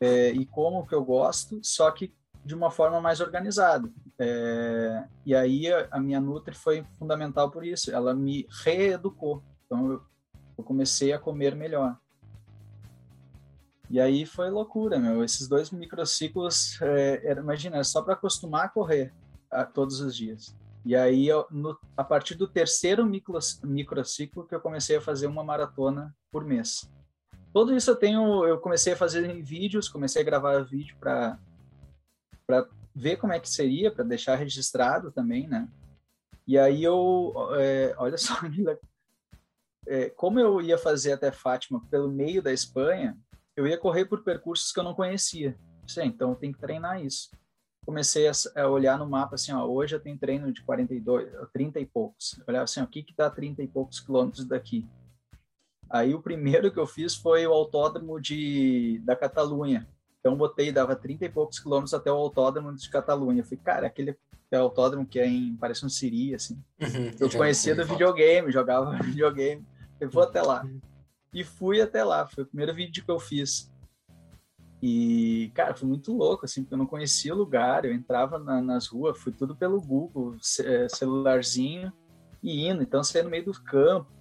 é, e como que eu gosto, só que de uma forma mais organizada. É, e aí a, a, minha Nutri foi fundamental por isso, ela me reeducou. Então eu, eu comecei a comer melhor. E aí foi loucura, meu. Esses dois microciclos, é, era, imagina, é só para acostumar a correr a, todos os dias. E aí, eu, no, a partir do terceiro micro, microciclo, que eu comecei a fazer uma maratona por mês. Tudo isso eu tenho, eu comecei a fazer vídeos, comecei a gravar vídeo para para ver como é que seria, para deixar registrado também, né? E aí eu, é, olha só, é, como eu ia fazer até Fátima pelo meio da Espanha, eu ia correr por percursos que eu não conhecia. Sim, então eu tenho que treinar isso. Comecei a, a, olhar no mapa assim, ó, hoje eu tenho treino de 42, 30 e poucos. Eu olhava assim, ó, o que que dá 30 e poucos quilômetros daqui? Aí o primeiro que eu fiz foi o autódromo de, da Catalunha. Então botei, dava 30 e poucos quilômetros até o autódromo de Catalunha. Eu falei, cara, aquele é autódromo que é em, parece um Siri, assim. Uhum, eu conhecia do videogame, jogava videogame. Eu vou até lá. E fui até lá, foi o primeiro vídeo que eu fiz. E, cara, foi muito louco, assim, porque eu não conhecia o lugar, eu entrava na, nas ruas, fui tudo pelo Google, é, celularzinho, e indo, então saí no meio do campo.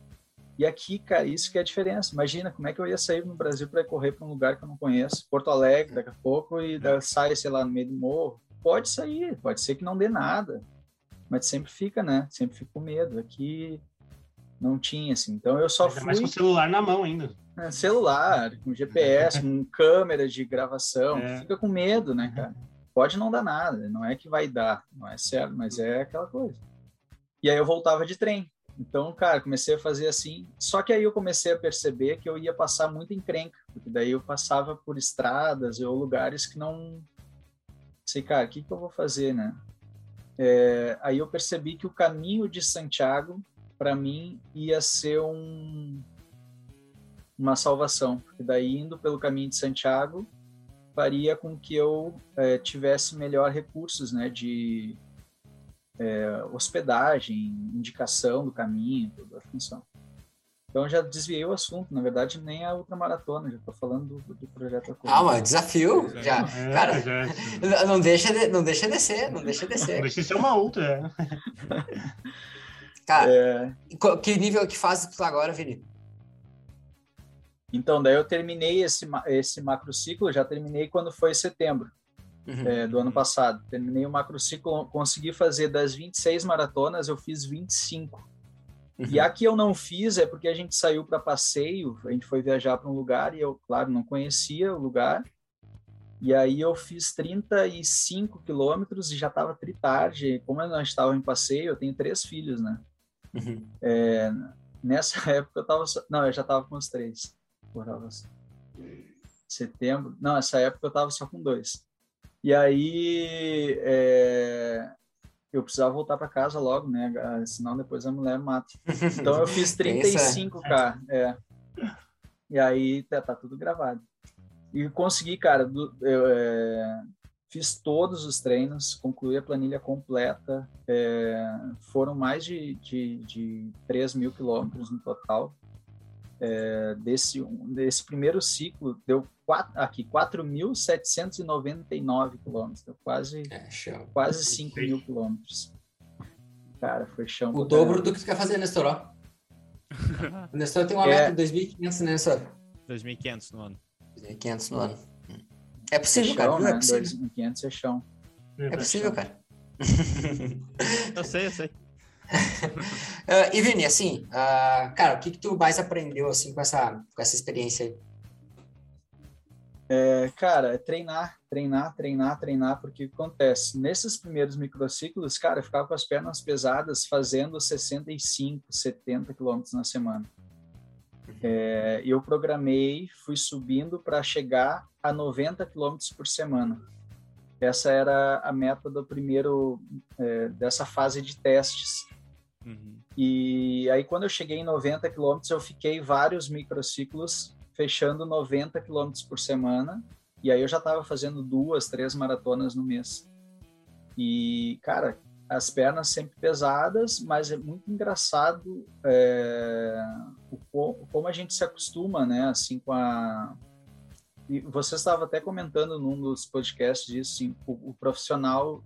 E aqui, cara, isso que é a diferença. Imagina como é que eu ia sair no Brasil para correr para um lugar que eu não conheço, Porto Alegre, daqui a pouco, e da, sai, sei lá, no meio do morro. Pode sair, pode ser que não dê nada, mas sempre fica, né? Sempre fica com medo. Aqui não tinha, assim. Então eu só Mas fui. mais com o celular na mão ainda. É, celular, com GPS, com câmera de gravação. É. Fica com medo, né, cara? Pode não dar nada, não é que vai dar, não é certo, mas é aquela coisa. E aí eu voltava de trem. Então, cara, comecei a fazer assim. Só que aí eu comecei a perceber que eu ia passar muito encrenca, porque daí eu passava por estradas ou lugares que não. Sei, cara, o que, que eu vou fazer, né? É... aí eu percebi que o caminho de Santiago para mim ia ser um, uma salvação, porque daí indo pelo caminho de Santiago faria com que eu é, tivesse melhor recursos, né, de é, hospedagem, indicação do caminho, toda a função. Então já desviei o assunto, na verdade nem a ultramaratona, já estou falando do, do projeto Ah, mas desafio, já, é, cara, já. É. não deixa de, não deixa descer, não deixa descer. Não deixa de ser uma ultra. Cara, é... que nível, que fase tu tá agora, Vini? Então, daí eu terminei esse, esse macro ciclo, já terminei quando foi setembro uhum. é, do ano passado. Terminei o macro ciclo, consegui fazer das 26 maratonas, eu fiz 25. Uhum. E a que eu não fiz é porque a gente saiu para passeio, a gente foi viajar para um lugar e eu, claro, não conhecia o lugar. E aí eu fiz 35 quilômetros e já estava tritarde. Como eu não estava em passeio, eu tenho três filhos, né? Uhum. É, nessa época eu tava. Não, eu já tava com os três. Setembro. Não, essa época eu tava só com dois. E aí é, eu precisava voltar para casa logo, né? Senão depois a mulher mata. Então eu fiz 35k. É. E aí tá, tá tudo gravado. E consegui, cara, do, eu, é, Fiz todos os treinos, concluí a planilha completa. É, foram mais de, de, de 3 mil quilômetros no total. É, desse, desse primeiro ciclo, deu quatro, aqui 4.799 quilômetros, deu quase, é, quase 5 mil quilômetros. Cara, foi chão. O dobro do que tu quer fazer, Nestor. Ó. o Nestor tem uma é, meta de 2.500, né, Nestor? 2.500 no ano. 2.500 no ano. É possível, é chão, cara. Não é né? possível. 2.500 é chão. É possível, cara. eu sei, eu sei. Uh, e Vini, assim, uh, cara, o que, que tu mais aprendeu assim com essa, com essa experiência aí? É, cara, é treinar, treinar, treinar, treinar, porque o que acontece? Nesses primeiros microciclos, cara, eu ficava com as pernas pesadas fazendo 65, 70 quilômetros na semana. É, eu programei, fui subindo para chegar a 90 quilômetros por semana. Essa era a meta do primeiro, é, dessa fase de testes. Uhum. E aí, quando eu cheguei em 90 quilômetros, eu fiquei vários microciclos fechando 90 quilômetros por semana. E aí eu já estava fazendo duas, três maratonas no mês. E, cara, as pernas sempre pesadas, mas é muito engraçado é, o, como a gente se acostuma, né, assim, com a... E você estava até comentando num dos podcasts disso, assim, o, o profissional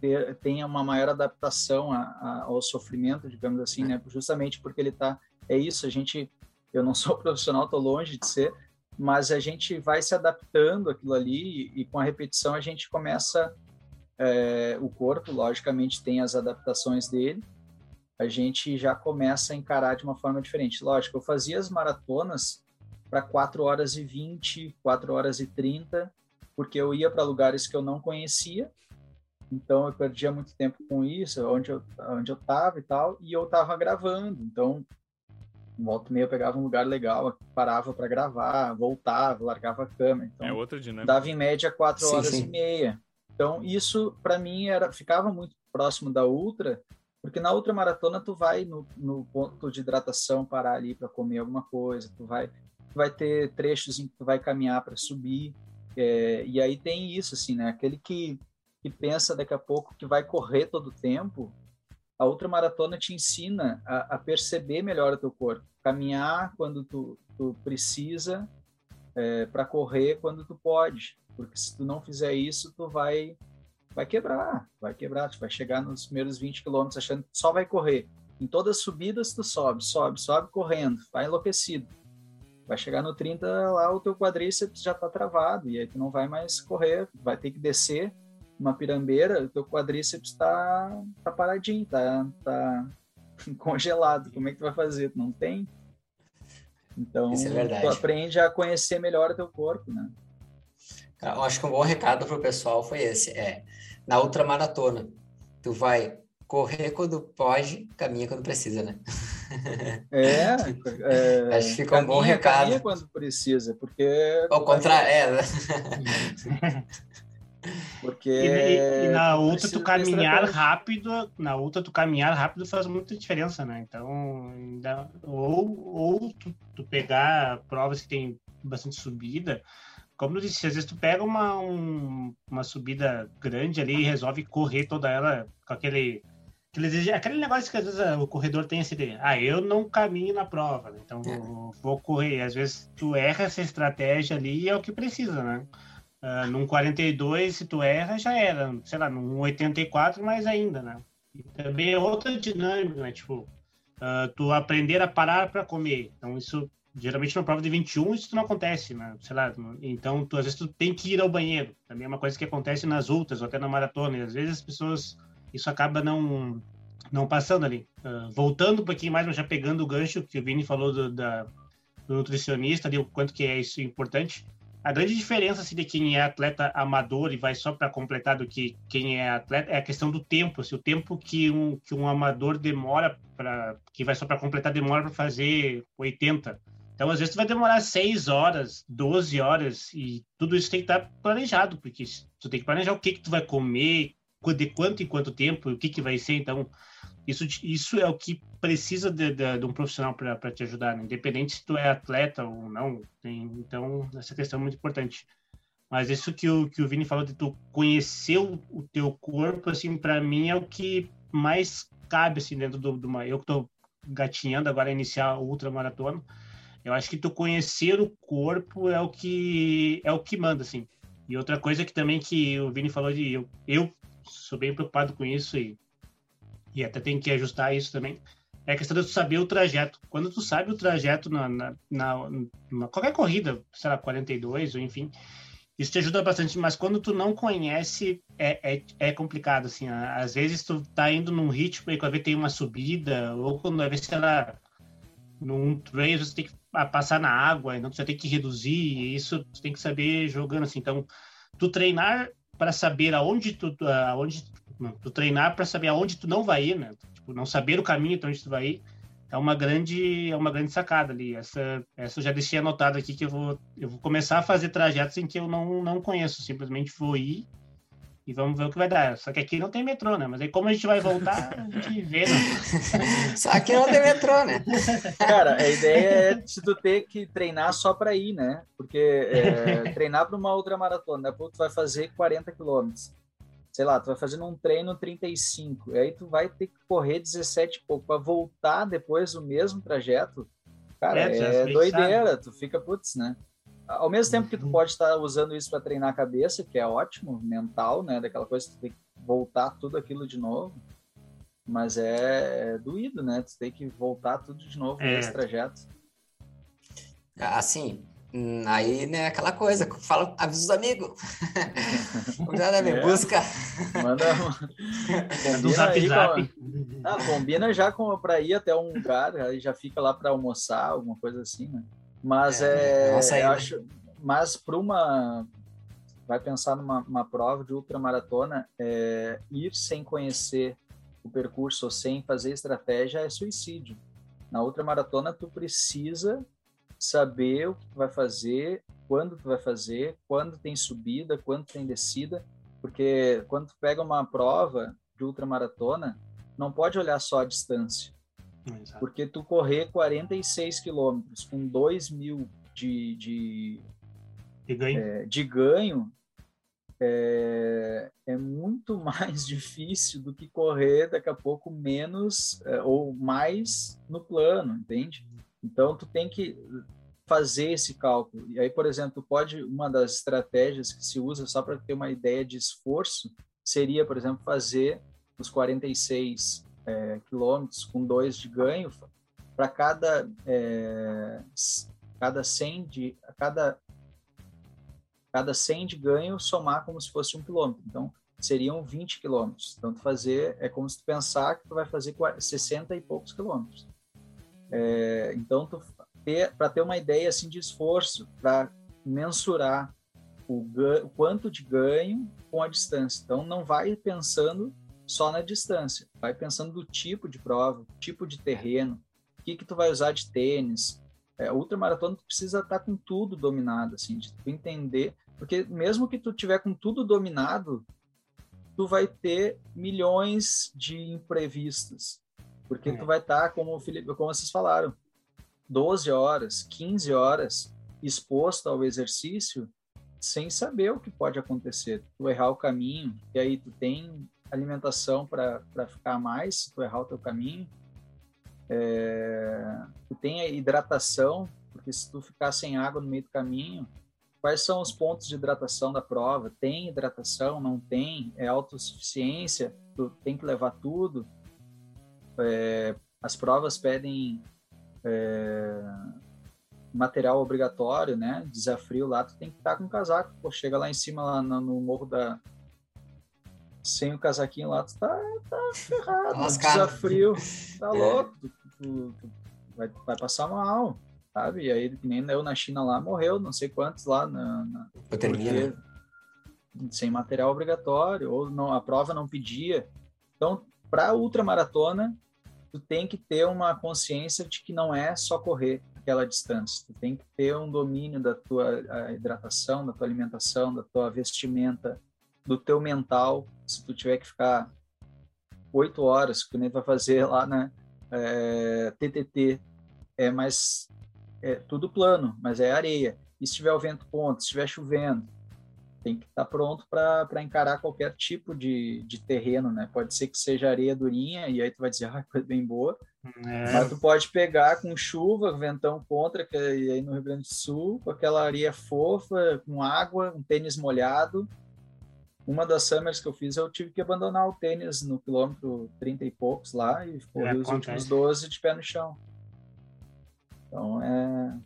ter, tem uma maior adaptação a, a, ao sofrimento, digamos assim, né, justamente porque ele está... É isso, a gente eu não sou profissional, estou longe de ser, mas a gente vai se adaptando aquilo ali e, e com a repetição a gente começa é, o corpo, logicamente, tem as adaptações dele. A gente já começa a encarar de uma forma diferente. Lógico, eu fazia as maratonas para 4 horas e 20, 4 horas e 30, porque eu ia para lugares que eu não conhecia. Então eu perdia muito tempo com isso, onde eu onde eu estava e tal, e eu estava gravando. Então volta e meia eu pegava um lugar legal, parava para gravar, voltava, largava a câmera. Então, é outra dinâmica. Dava em média quatro sim, horas sim. e meia. Então, isso para mim era ficava muito próximo da ultra, porque na ultra maratona tu vai no, no ponto de hidratação parar ali para comer alguma coisa, tu vai tu vai ter trechos em que tu vai caminhar para subir. É, e aí tem isso assim, né? Aquele que que pensa daqui a pouco que vai correr todo o tempo, a outra maratona te ensina a, a, perceber melhor o teu corpo, caminhar quando tu, tu precisa, é, para correr quando tu pode, porque se tu não fizer isso, tu vai vai quebrar, vai quebrar, tu vai chegar nos primeiros 20 quilômetros achando que só vai correr. Em todas as subidas tu sobe, sobe, sobe correndo, vai enlouquecido. Vai chegar no 30 lá o teu quadríceps já tá travado e aí tu não vai mais correr, vai ter que descer uma pirambeira, o teu quadríceps está tá paradinho, tá, tá congelado. Como é que tu vai fazer? Tu não tem. Então, é tu aprende a conhecer melhor o teu corpo, né? Eu acho que um bom recado para o pessoal foi esse. É, na ultramaratona, tu vai correr quando pode, caminha quando precisa, né? É, é acho que fica um bom recado. Caminha quando precisa, porque... Ao contrário, é. Porque e, e na outra tu caminhar rápido, na outra tu caminhar rápido faz muita diferença, né? Então, ainda, ou, ou tu, tu pegar provas que tem bastante subida, como eu disse, às vezes tu pega uma, um, uma subida grande ali e resolve correr toda ela com aquele aquele, aquele negócio que às vezes o corredor tem esse de, ah, eu não caminho na prova, né? então é. vou, vou correr. Às vezes tu erra essa estratégia ali e é o que precisa, né? Uh, num 42, se tu erra, já era. Sei lá, num 84, mais ainda, né? E também é outra dinâmica, né? Tipo, uh, tu aprender a parar para comer. Então, isso, geralmente, na prova de 21, isso não acontece, né? Sei lá, então, tu, às vezes, tu tem que ir ao banheiro. Também é uma coisa que acontece nas ultras, ou até na maratona. E, às vezes, as pessoas, isso acaba não não passando ali. Uh, voltando um pouquinho mais, mas já pegando o gancho que o Vini falou do, da, do nutricionista, ali, o quanto que é isso importante a grande diferença assim, de quem é atleta amador e vai só para completar do que quem é atleta é a questão do tempo. Assim, o tempo que um, que um amador demora para que vai só para completar demora para fazer 80. Então, às vezes, tu vai demorar 6 horas, 12 horas, e tudo isso tem que estar planejado, porque tu tem que planejar o que, que tu vai comer, de quanto em quanto tempo, o que, que vai ser. Então, isso, isso é o que precisa de, de, de um profissional para te ajudar, né? independente se tu é atleta ou não. Tem, então, essa questão é muito importante. Mas isso que o, que o Vini falou de tu conhecer o, o teu corpo, assim, para mim é o que mais cabe, assim, dentro de uma... Eu que tô gatinhando agora iniciar a ultramaratona, eu acho que tu conhecer o corpo é o que é o que manda, assim. E outra coisa que também que o Vini falou de... Eu, eu sou bem preocupado com isso e e até tem que ajustar isso também, é a questão de tu saber o trajeto. Quando tu sabe o trajeto na, na, na, na qualquer corrida, sei lá, 42 ou enfim, isso te ajuda bastante, mas quando tu não conhece, é, é, é complicado, assim. Às vezes tu tá indo num ritmo e quando vê tem uma subida, ou quando vai ver, sei lá, num trail você tem que passar na água, então você tem que reduzir, e isso tu tem que saber jogando, assim. Então, tu treinar para saber aonde tu, aonde, tu treinar para saber aonde tu não vai ir, né? Tipo, não saber o caminho para onde tu vai ir, é uma grande é uma grande sacada ali. Essa, essa eu já deixei anotado aqui que eu vou, eu vou começar a fazer trajetos em que eu não, não conheço, simplesmente vou ir e vamos ver o que vai dar. Só que aqui não tem metrô, né? Mas aí como a gente vai voltar, a gente vê, né? Só que não tem metrô, né? Cara, a ideia é tu ter que treinar só para ir, né? Porque é, treinar para uma outra maratona, né? tu vai fazer 40 quilômetros sei lá, tu vai fazendo um treino 35, e aí tu vai ter que correr 17 e pouco para voltar depois do mesmo trajeto. Cara, é, é doideira, tu fica, putz, né? Ao mesmo tempo que tu uhum. pode estar usando isso para treinar a cabeça, que é ótimo, mental, né? Daquela coisa que tu tem que voltar tudo aquilo de novo. Mas é, é doído, né? Tu tem que voltar tudo de novo é. nesse trajeto. Assim, aí, né, aquela coisa, fala, avisa os amigos. Cuidado, me é. busca. Manda. combina, zap, zap. Com... Ah, combina já com para ir até um lugar, aí já fica lá para almoçar, alguma coisa assim, né? Mas é, é nossa, eu acho, mas para uma vai pensar numa prova de ultramaratona, é, ir sem conhecer o percurso ou sem fazer estratégia é suicídio. Na ultramaratona tu precisa saber o que vai fazer, quando tu vai fazer, quando tem subida, quando tem descida, porque quando tu pega uma prova de ultramaratona, não pode olhar só a distância. Exato. Porque tu correr 46 quilômetros com 2 mil de, de, de ganho, é, de ganho é, é, muito mais difícil do que correr daqui a pouco menos é, ou mais no plano, entende? Então, tu tem que fazer esse cálculo. E aí, por exemplo, pode uma das estratégias que se usa só para ter uma ideia de esforço seria, por exemplo, fazer os 46 é, quilômetros com dois de ganho para cada é, cada 100 de cada cada 100 de ganho somar como se fosse um quilômetro. Então seriam 20 quilômetros. Então tu fazer é como se tu pensar que tu vai fazer 60 e poucos quilômetros. É, então, para ter uma ideia assim de esforço, para mensurar o, o, quanto de ganho com a distância. Então, não vai pensando só na distância, vai pensando do tipo de prova, tipo de terreno, o que que tu vai usar de tênis. É, ultramaratona tu precisa estar tá com tudo dominado, assim, de tu entender, porque mesmo que tu tiver com tudo dominado, tu vai ter milhões de imprevistos. Porque é. tu vai estar, tá, como, o Felipe, como vocês falaram, 12 horas, 15 horas exposto ao exercício sem saber o que pode acontecer. Tu errar o caminho, e aí tu tem alimentação para ficar mais, se tu errar o teu caminho. É, tu tem a hidratação, porque se tu ficar sem água no meio do caminho, quais são os pontos de hidratação da prova? Tem hidratação? Não tem? É autossuficiência? Tu tem que levar tudo? É, as provas pedem é, material obrigatório, né? Desafio lá, tu tem que estar com casaco. Pô, chega lá em cima, lá no, morro da. Sem o casaquinho lá, tu tá, tá ferrado. Desafio, tá é. louco. Tu, tu, tu vai, vai passar mal, sabe? E aí, nem eu na China lá, morreu não sei quantos lá na. na né? sem material obrigatório, ou não, a prova não pedia. Então, para ultramaratona, tu tem que ter uma consciência de que não é só correr aquela distância. Tu tem que ter um domínio da tua hidratação, da tua alimentação, da tua vestimenta, do teu mental. Se tu tiver que ficar oito horas, que nem vai fazer lá na é, TTT, é mais é tudo plano, mas é areia. E se tiver o vento contra, se estiver chovendo, tem que estar tá pronto para encarar qualquer tipo de, de terreno, né? Pode ser que seja areia durinha e aí tu vai dizer, ah, coisa bem boa. É. Mas tu pode pegar com chuva, ventão contra, que é aí no Rio Grande do Sul, com aquela areia fofa, com água, um tênis molhado. Uma das summers que eu fiz, eu tive que abandonar o tênis no quilômetro 30 e poucos lá e corri é, os últimos 12 de pé no chão. Então é.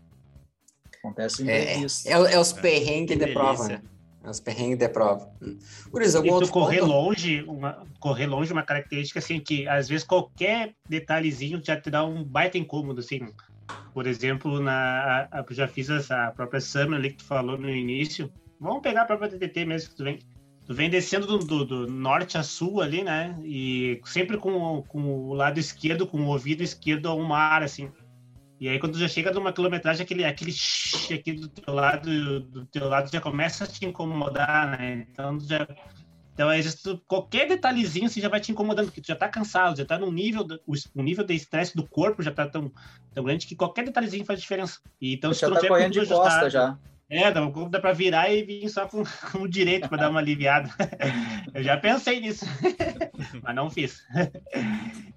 Acontece é, é, é, os perrengues de prova. Né? As perrengues de prova. Por isso, algum e tu correr ponto? longe, uma, correr longe é uma característica assim que às vezes qualquer detalhezinho já te dá um baita incômodo, assim. Por exemplo, na, a, já fiz essa, a própria Summer ali que tu falou no início. Vamos pegar a própria TTT mesmo que tu vem. Tu vem descendo do, do, do, norte a sul ali, né? E sempre com, com o lado esquerdo, com o ouvido esquerdo ao mar, assim. E aí quando já chega numa quilometragem, aquele, aquele aqui do teu lado, do teu lado já começa a te incomodar, né? Então já. Então, é isso, qualquer detalhezinho assim, já vai te incomodando, porque tu já tá cansado, já tá no nível, do, o, nível de estresse do corpo já tá tão, tão grande que qualquer detalhezinho faz diferença. E, então, se tu tá correndo de costa já. É, dá, dá pra virar e vir só com, com o direito para dar uma aliviada. Eu já pensei nisso, mas não fiz.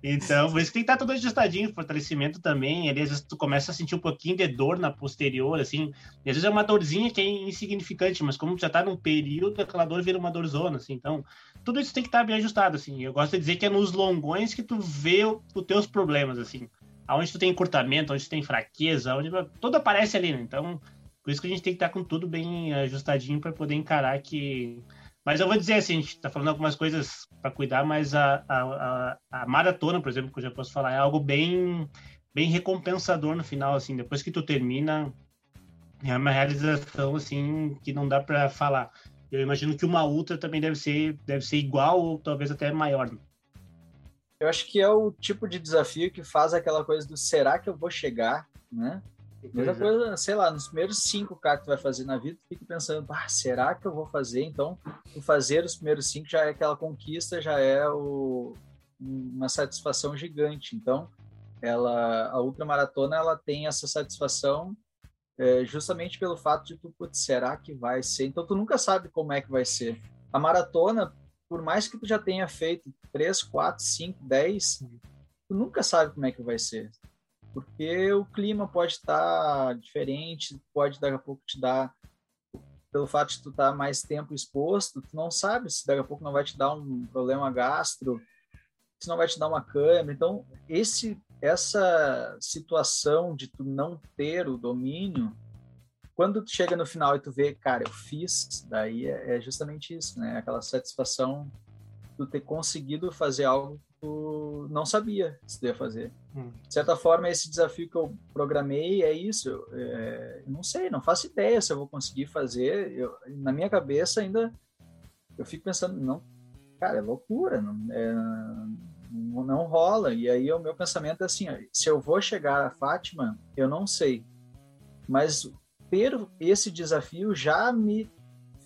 Então, por isso que tem que estar tudo ajustadinho, fortalecimento também. Ali, às vezes tu começa a sentir um pouquinho de dor na posterior, assim. E às vezes é uma dorzinha que é insignificante, mas como já tá num período, aquela dor vira uma dorzona, assim. Então, tudo isso tem que estar bem ajustado, assim. Eu gosto de dizer que é nos longões que tu vê os teus problemas, assim. Aonde tu tem encurtamento, onde tu tem fraqueza, onde tudo aparece ali, né? Então, por isso que a gente tem que estar com tudo bem ajustadinho para poder encarar que. Mas eu vou dizer assim, a gente está falando algumas coisas para cuidar, mas a, a, a, maratona, por exemplo, que eu já posso falar, é algo bem, bem recompensador no final, assim, depois que tu termina, é uma realização assim que não dá para falar. Eu imagino que uma ultra também deve ser, deve ser igual ou talvez até maior. Eu acho que é o tipo de desafio que faz aquela coisa do será que eu vou chegar, né? Mesma é. coisa, sei lá, nos primeiros 5K que tu vai fazer na vida, tu fica pensando, ah, será que eu vou fazer? Então, o fazer os primeiros 5 já é aquela conquista, já é o, uma satisfação gigante. Então, ela, a ultramaratona, ela tem essa satisfação é, justamente pelo fato de tu, putz, será que vai ser? Então, tu nunca sabe como é que vai ser. A maratona, por mais que tu já tenha feito 3, 4, 5, 10, tu nunca sabe como é que vai ser porque o clima pode estar diferente, pode daqui a pouco te dar, pelo fato de tu estar mais tempo exposto, tu não sabe se daqui a pouco não vai te dar um problema gastro, se não vai te dar uma câmera. Então, esse, essa situação de tu não ter o domínio, quando tu chega no final e tu vê, cara, eu fiz, daí é, é justamente isso, né? Aquela satisfação de tu ter conseguido fazer algo tu não sabia se tu ia fazer. Hum. De certa forma, esse desafio que eu programei é isso. É, eu não sei, não faço ideia se eu vou conseguir fazer. Eu, na minha cabeça ainda eu fico pensando, não, cara, é loucura, não, é, não, não rola. E aí o meu pensamento é assim, se eu vou chegar a Fátima, eu não sei. Mas ter esse desafio já me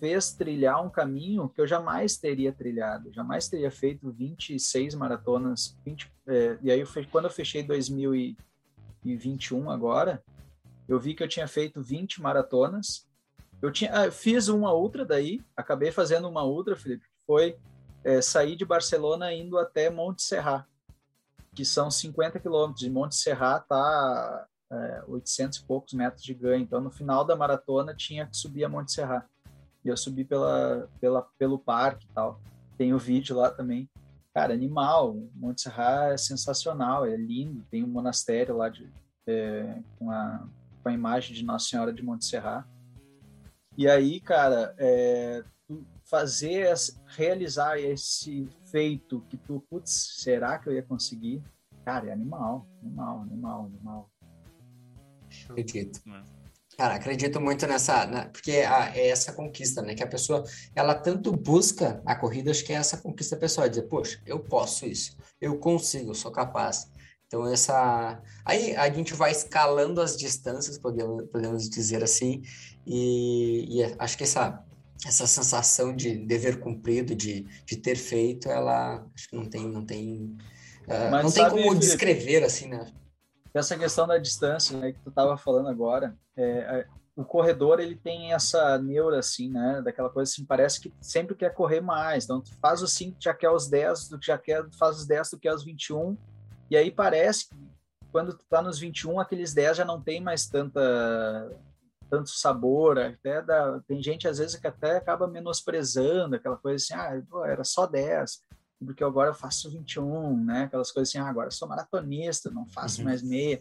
fez trilhar um caminho que eu jamais teria trilhado, jamais teria feito 26 maratonas, 20, é, e aí eu, quando eu fechei 2021 agora, eu vi que eu tinha feito 20 maratonas, eu tinha, ah, fiz uma outra daí, acabei fazendo uma outra, Felipe, que foi é, sair de Barcelona indo até Monte Serrat, que são 50 quilômetros, e Monte Serrat tá é, 800 e poucos metros de ganho, então no final da maratona tinha que subir a Monte Serrat. E eu subi pela, pela, pelo parque e tal. Tem o vídeo lá também. Cara, animal. Monte Serra é sensacional, é lindo. Tem um monastério lá de, é, com, a, com a imagem de Nossa Senhora de Monte Serra. E aí, cara, é, fazer, realizar esse feito que tu, putz, será que eu ia conseguir? Cara, é animal, animal, animal, animal. Acredito. Cara, acredito muito nessa, na, porque a, é essa conquista, né? Que a pessoa, ela tanto busca a corrida, acho que é essa conquista pessoal, dizer, poxa, eu posso isso, eu consigo, eu sou capaz. Então, essa. Aí a gente vai escalando as distâncias, podemos, podemos dizer assim, e, e acho que essa, essa sensação de dever cumprido, de, de ter feito, ela acho que não tem, não tem, uh, não tem como descrever, assim, né? Essa questão da distância né, que tu estava falando agora, é, o corredor ele tem essa neura assim, né, daquela coisa assim, parece que sempre quer correr mais, então tu faz os 5, já quer os 10, tu já quer, faz os 10, tu quer os 21, e aí parece que quando tu tá nos 21, aqueles 10 já não tem mais tanta tanto sabor, até tem gente às vezes que até acaba menosprezando aquela coisa assim, ah, era só 10, porque agora eu faço 21, né? Aquelas coisas assim, ah, agora eu sou maratonista, não faço uhum. mais meia.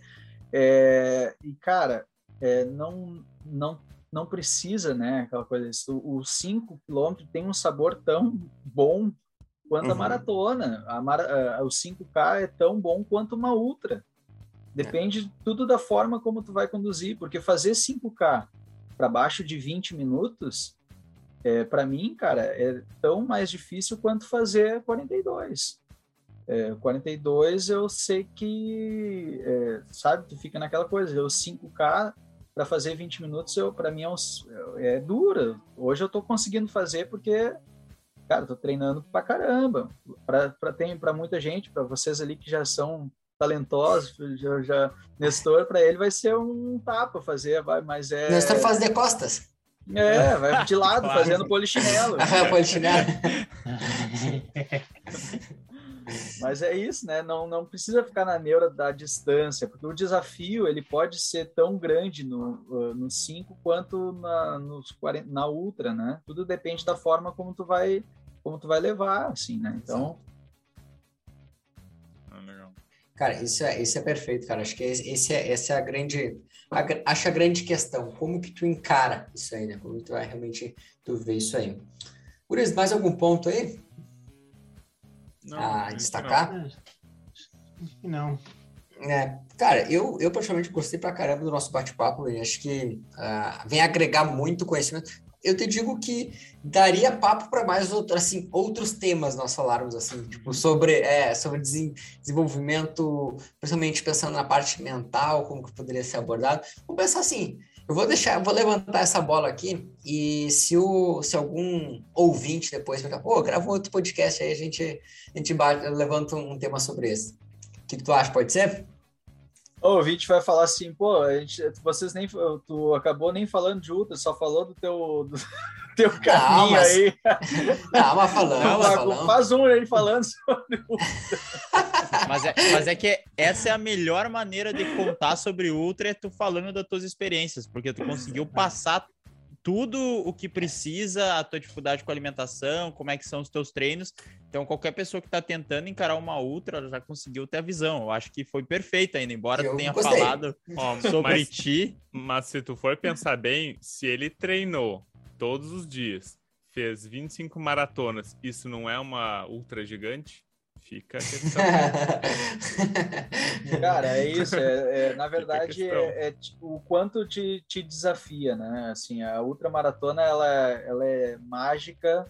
É, e, cara, é, não, não não precisa, né? Aquela coisa, o 5 km tem um sabor tão bom quanto uhum. a maratona. A mara, o 5K é tão bom quanto uma ultra. Depende é. tudo da forma como tu vai conduzir, porque fazer 5K para baixo de 20 minutos, é, para mim, cara, é tão mais difícil quanto fazer 42. É, 42 eu sei que, é, sabe, tu fica naquela coisa, eu 5K para fazer 20 minutos, eu para mim é, um, é dura. Hoje eu tô conseguindo fazer porque, cara, tô treinando pra caramba. Para tem para muita gente, para vocês ali que já são talentosos, já, já Nestor para ele vai ser um tapa fazer, mas é Nestor faz de costas. É, vai de lado, fazendo polichinelo. polichinelo. Mas é isso, né? Não, não precisa ficar na neura da distância, porque o desafio ele pode ser tão grande no, uh, no 5 quanto na, nos 40, na Ultra, né? Tudo depende da forma como tu vai, como tu vai levar, assim, né? Então. Ah, cara, isso é, isso é perfeito, cara. Acho que esse é, essa é a grande, a, acho a grande questão. Como que tu encara isso aí, né? Como tu vai realmente tu vê isso aí. Por isso, mais algum ponto aí? não, a destacar? Não. Que não. É, cara, eu, eu praticamente gostei pra caramba do nosso bate-papo, acho que uh, vem agregar muito conhecimento. Eu te digo que daria papo para mais outro, assim, outros temas nós falarmos assim, tipo sobre é, sobre desenvolvimento, principalmente pensando na parte mental, como que poderia ser abordado. Vamos pensar assim, eu vou deixar, vou levantar essa bola aqui e se, o, se algum ouvinte depois ficar, pô, grava outro podcast aí, a gente, a gente bate, levanta um tema sobre isso. O que, que tu acha? Pode ser? O ouvinte vai falar assim, pô, a gente, vocês nem, tu acabou nem falando de Ultra, só falou do teu, do teu caminho não, mas, aí. Não, mas falando, não, mas falando. Faz um aí falando sobre Ultra. Mas é, mas é que essa é a melhor maneira de contar sobre Ultra, é tu falando das tuas experiências, porque tu conseguiu passar tudo o que precisa, a tua dificuldade com a alimentação, como é que são os teus treinos. Então, qualquer pessoa que está tentando encarar uma ultra já conseguiu ter a visão. Eu acho que foi perfeito ainda, embora eu tu tenha gostei. falado sobre mas, ti. Mas se tu for pensar bem, se ele treinou todos os dias, fez 25 maratonas, isso não é uma ultra gigante? Fica a questão. Cara, é isso. É, é na verdade, é, é, o quanto te, te desafia, né? Assim, a ultramaratona, ela, ela é mágica,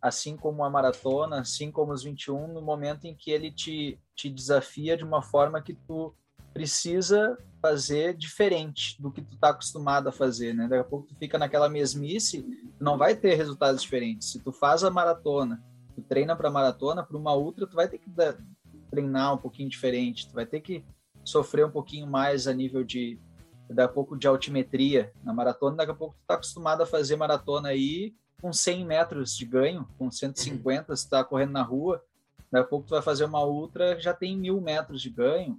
assim como a maratona, assim como os 21, no momento em que ele te, te desafia de uma forma que tu precisa fazer diferente do que tu tá acostumado a fazer, né? Daqui a pouco tu fica naquela mesmice, não vai ter resultados diferentes. Se tu faz a maratona tu treina para maratona, para uma ultra, tu vai ter que dar, treinar um pouquinho diferente, tu vai ter que sofrer um pouquinho mais a nível de daqui a pouco de altimetria na maratona, daqui a pouco tu tá acostumado a fazer maratona aí com 100 metros de ganho, com 150, se tá correndo na rua, daqui a pouco tu vai fazer uma ultra, já tem mil metros de ganho,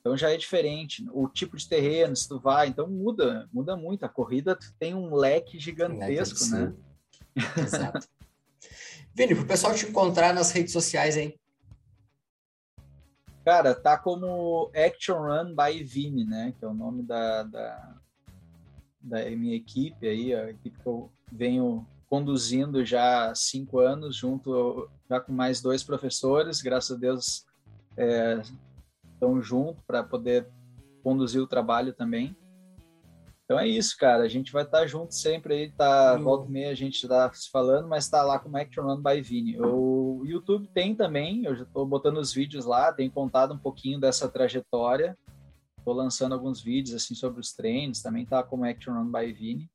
então já é diferente. O tipo de terreno, se tu vai, então muda, muda muito. A corrida tem um leque gigantesco, leque, né? Exato. Vini, para o pessoal te encontrar nas redes sociais aí. Cara, tá como Action Run by Vini, né? Que é o nome da, da, da minha equipe aí, a equipe que eu venho conduzindo já há cinco anos, junto já com mais dois professores, graças a Deus é, estão junto para poder conduzir o trabalho também. Então é isso, cara. A gente vai estar tá junto sempre aí, tá, uhum. volta e meia a gente está se falando, mas está lá como Action Run by Vini. O YouTube tem também, eu já estou botando os vídeos lá, tenho contado um pouquinho dessa trajetória. Estou lançando alguns vídeos assim sobre os treinos, também tá como Action Run by Vini.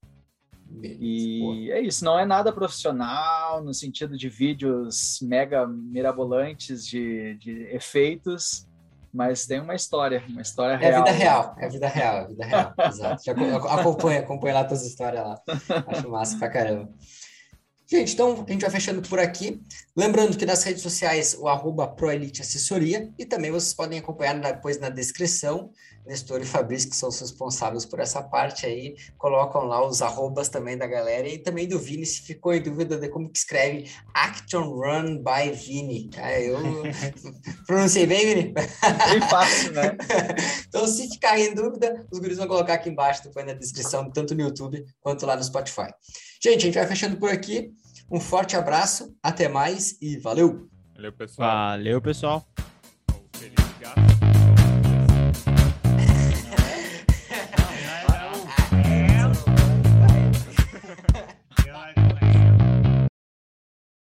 E é isso, não é nada profissional no sentido de vídeos mega mirabolantes de, de efeitos, mas tem uma história, uma história real. É vida real, é vida real, é vida real, exato. Já acompanha, acompanha lá todas as histórias lá. Acho massa pra caramba. Gente, então a gente vai fechando por aqui. Lembrando que nas redes sociais o arroba ProElite Assessoria e também vocês podem acompanhar depois na descrição Nestor e Fabrício, que são os responsáveis por essa parte aí, colocam lá os arrobas também da galera e também do Vini, se ficou em dúvida de como que escreve Action Run by Vini. Ah, eu pronunciei bem, Vini? Bem fácil, né? então, se ficar em dúvida, os guris vão colocar aqui embaixo, depois na descrição, tanto no YouTube quanto lá no Spotify. Gente, a gente vai fechando por aqui. Um forte abraço, até mais e valeu! Valeu, pessoal. Valeu, pessoal.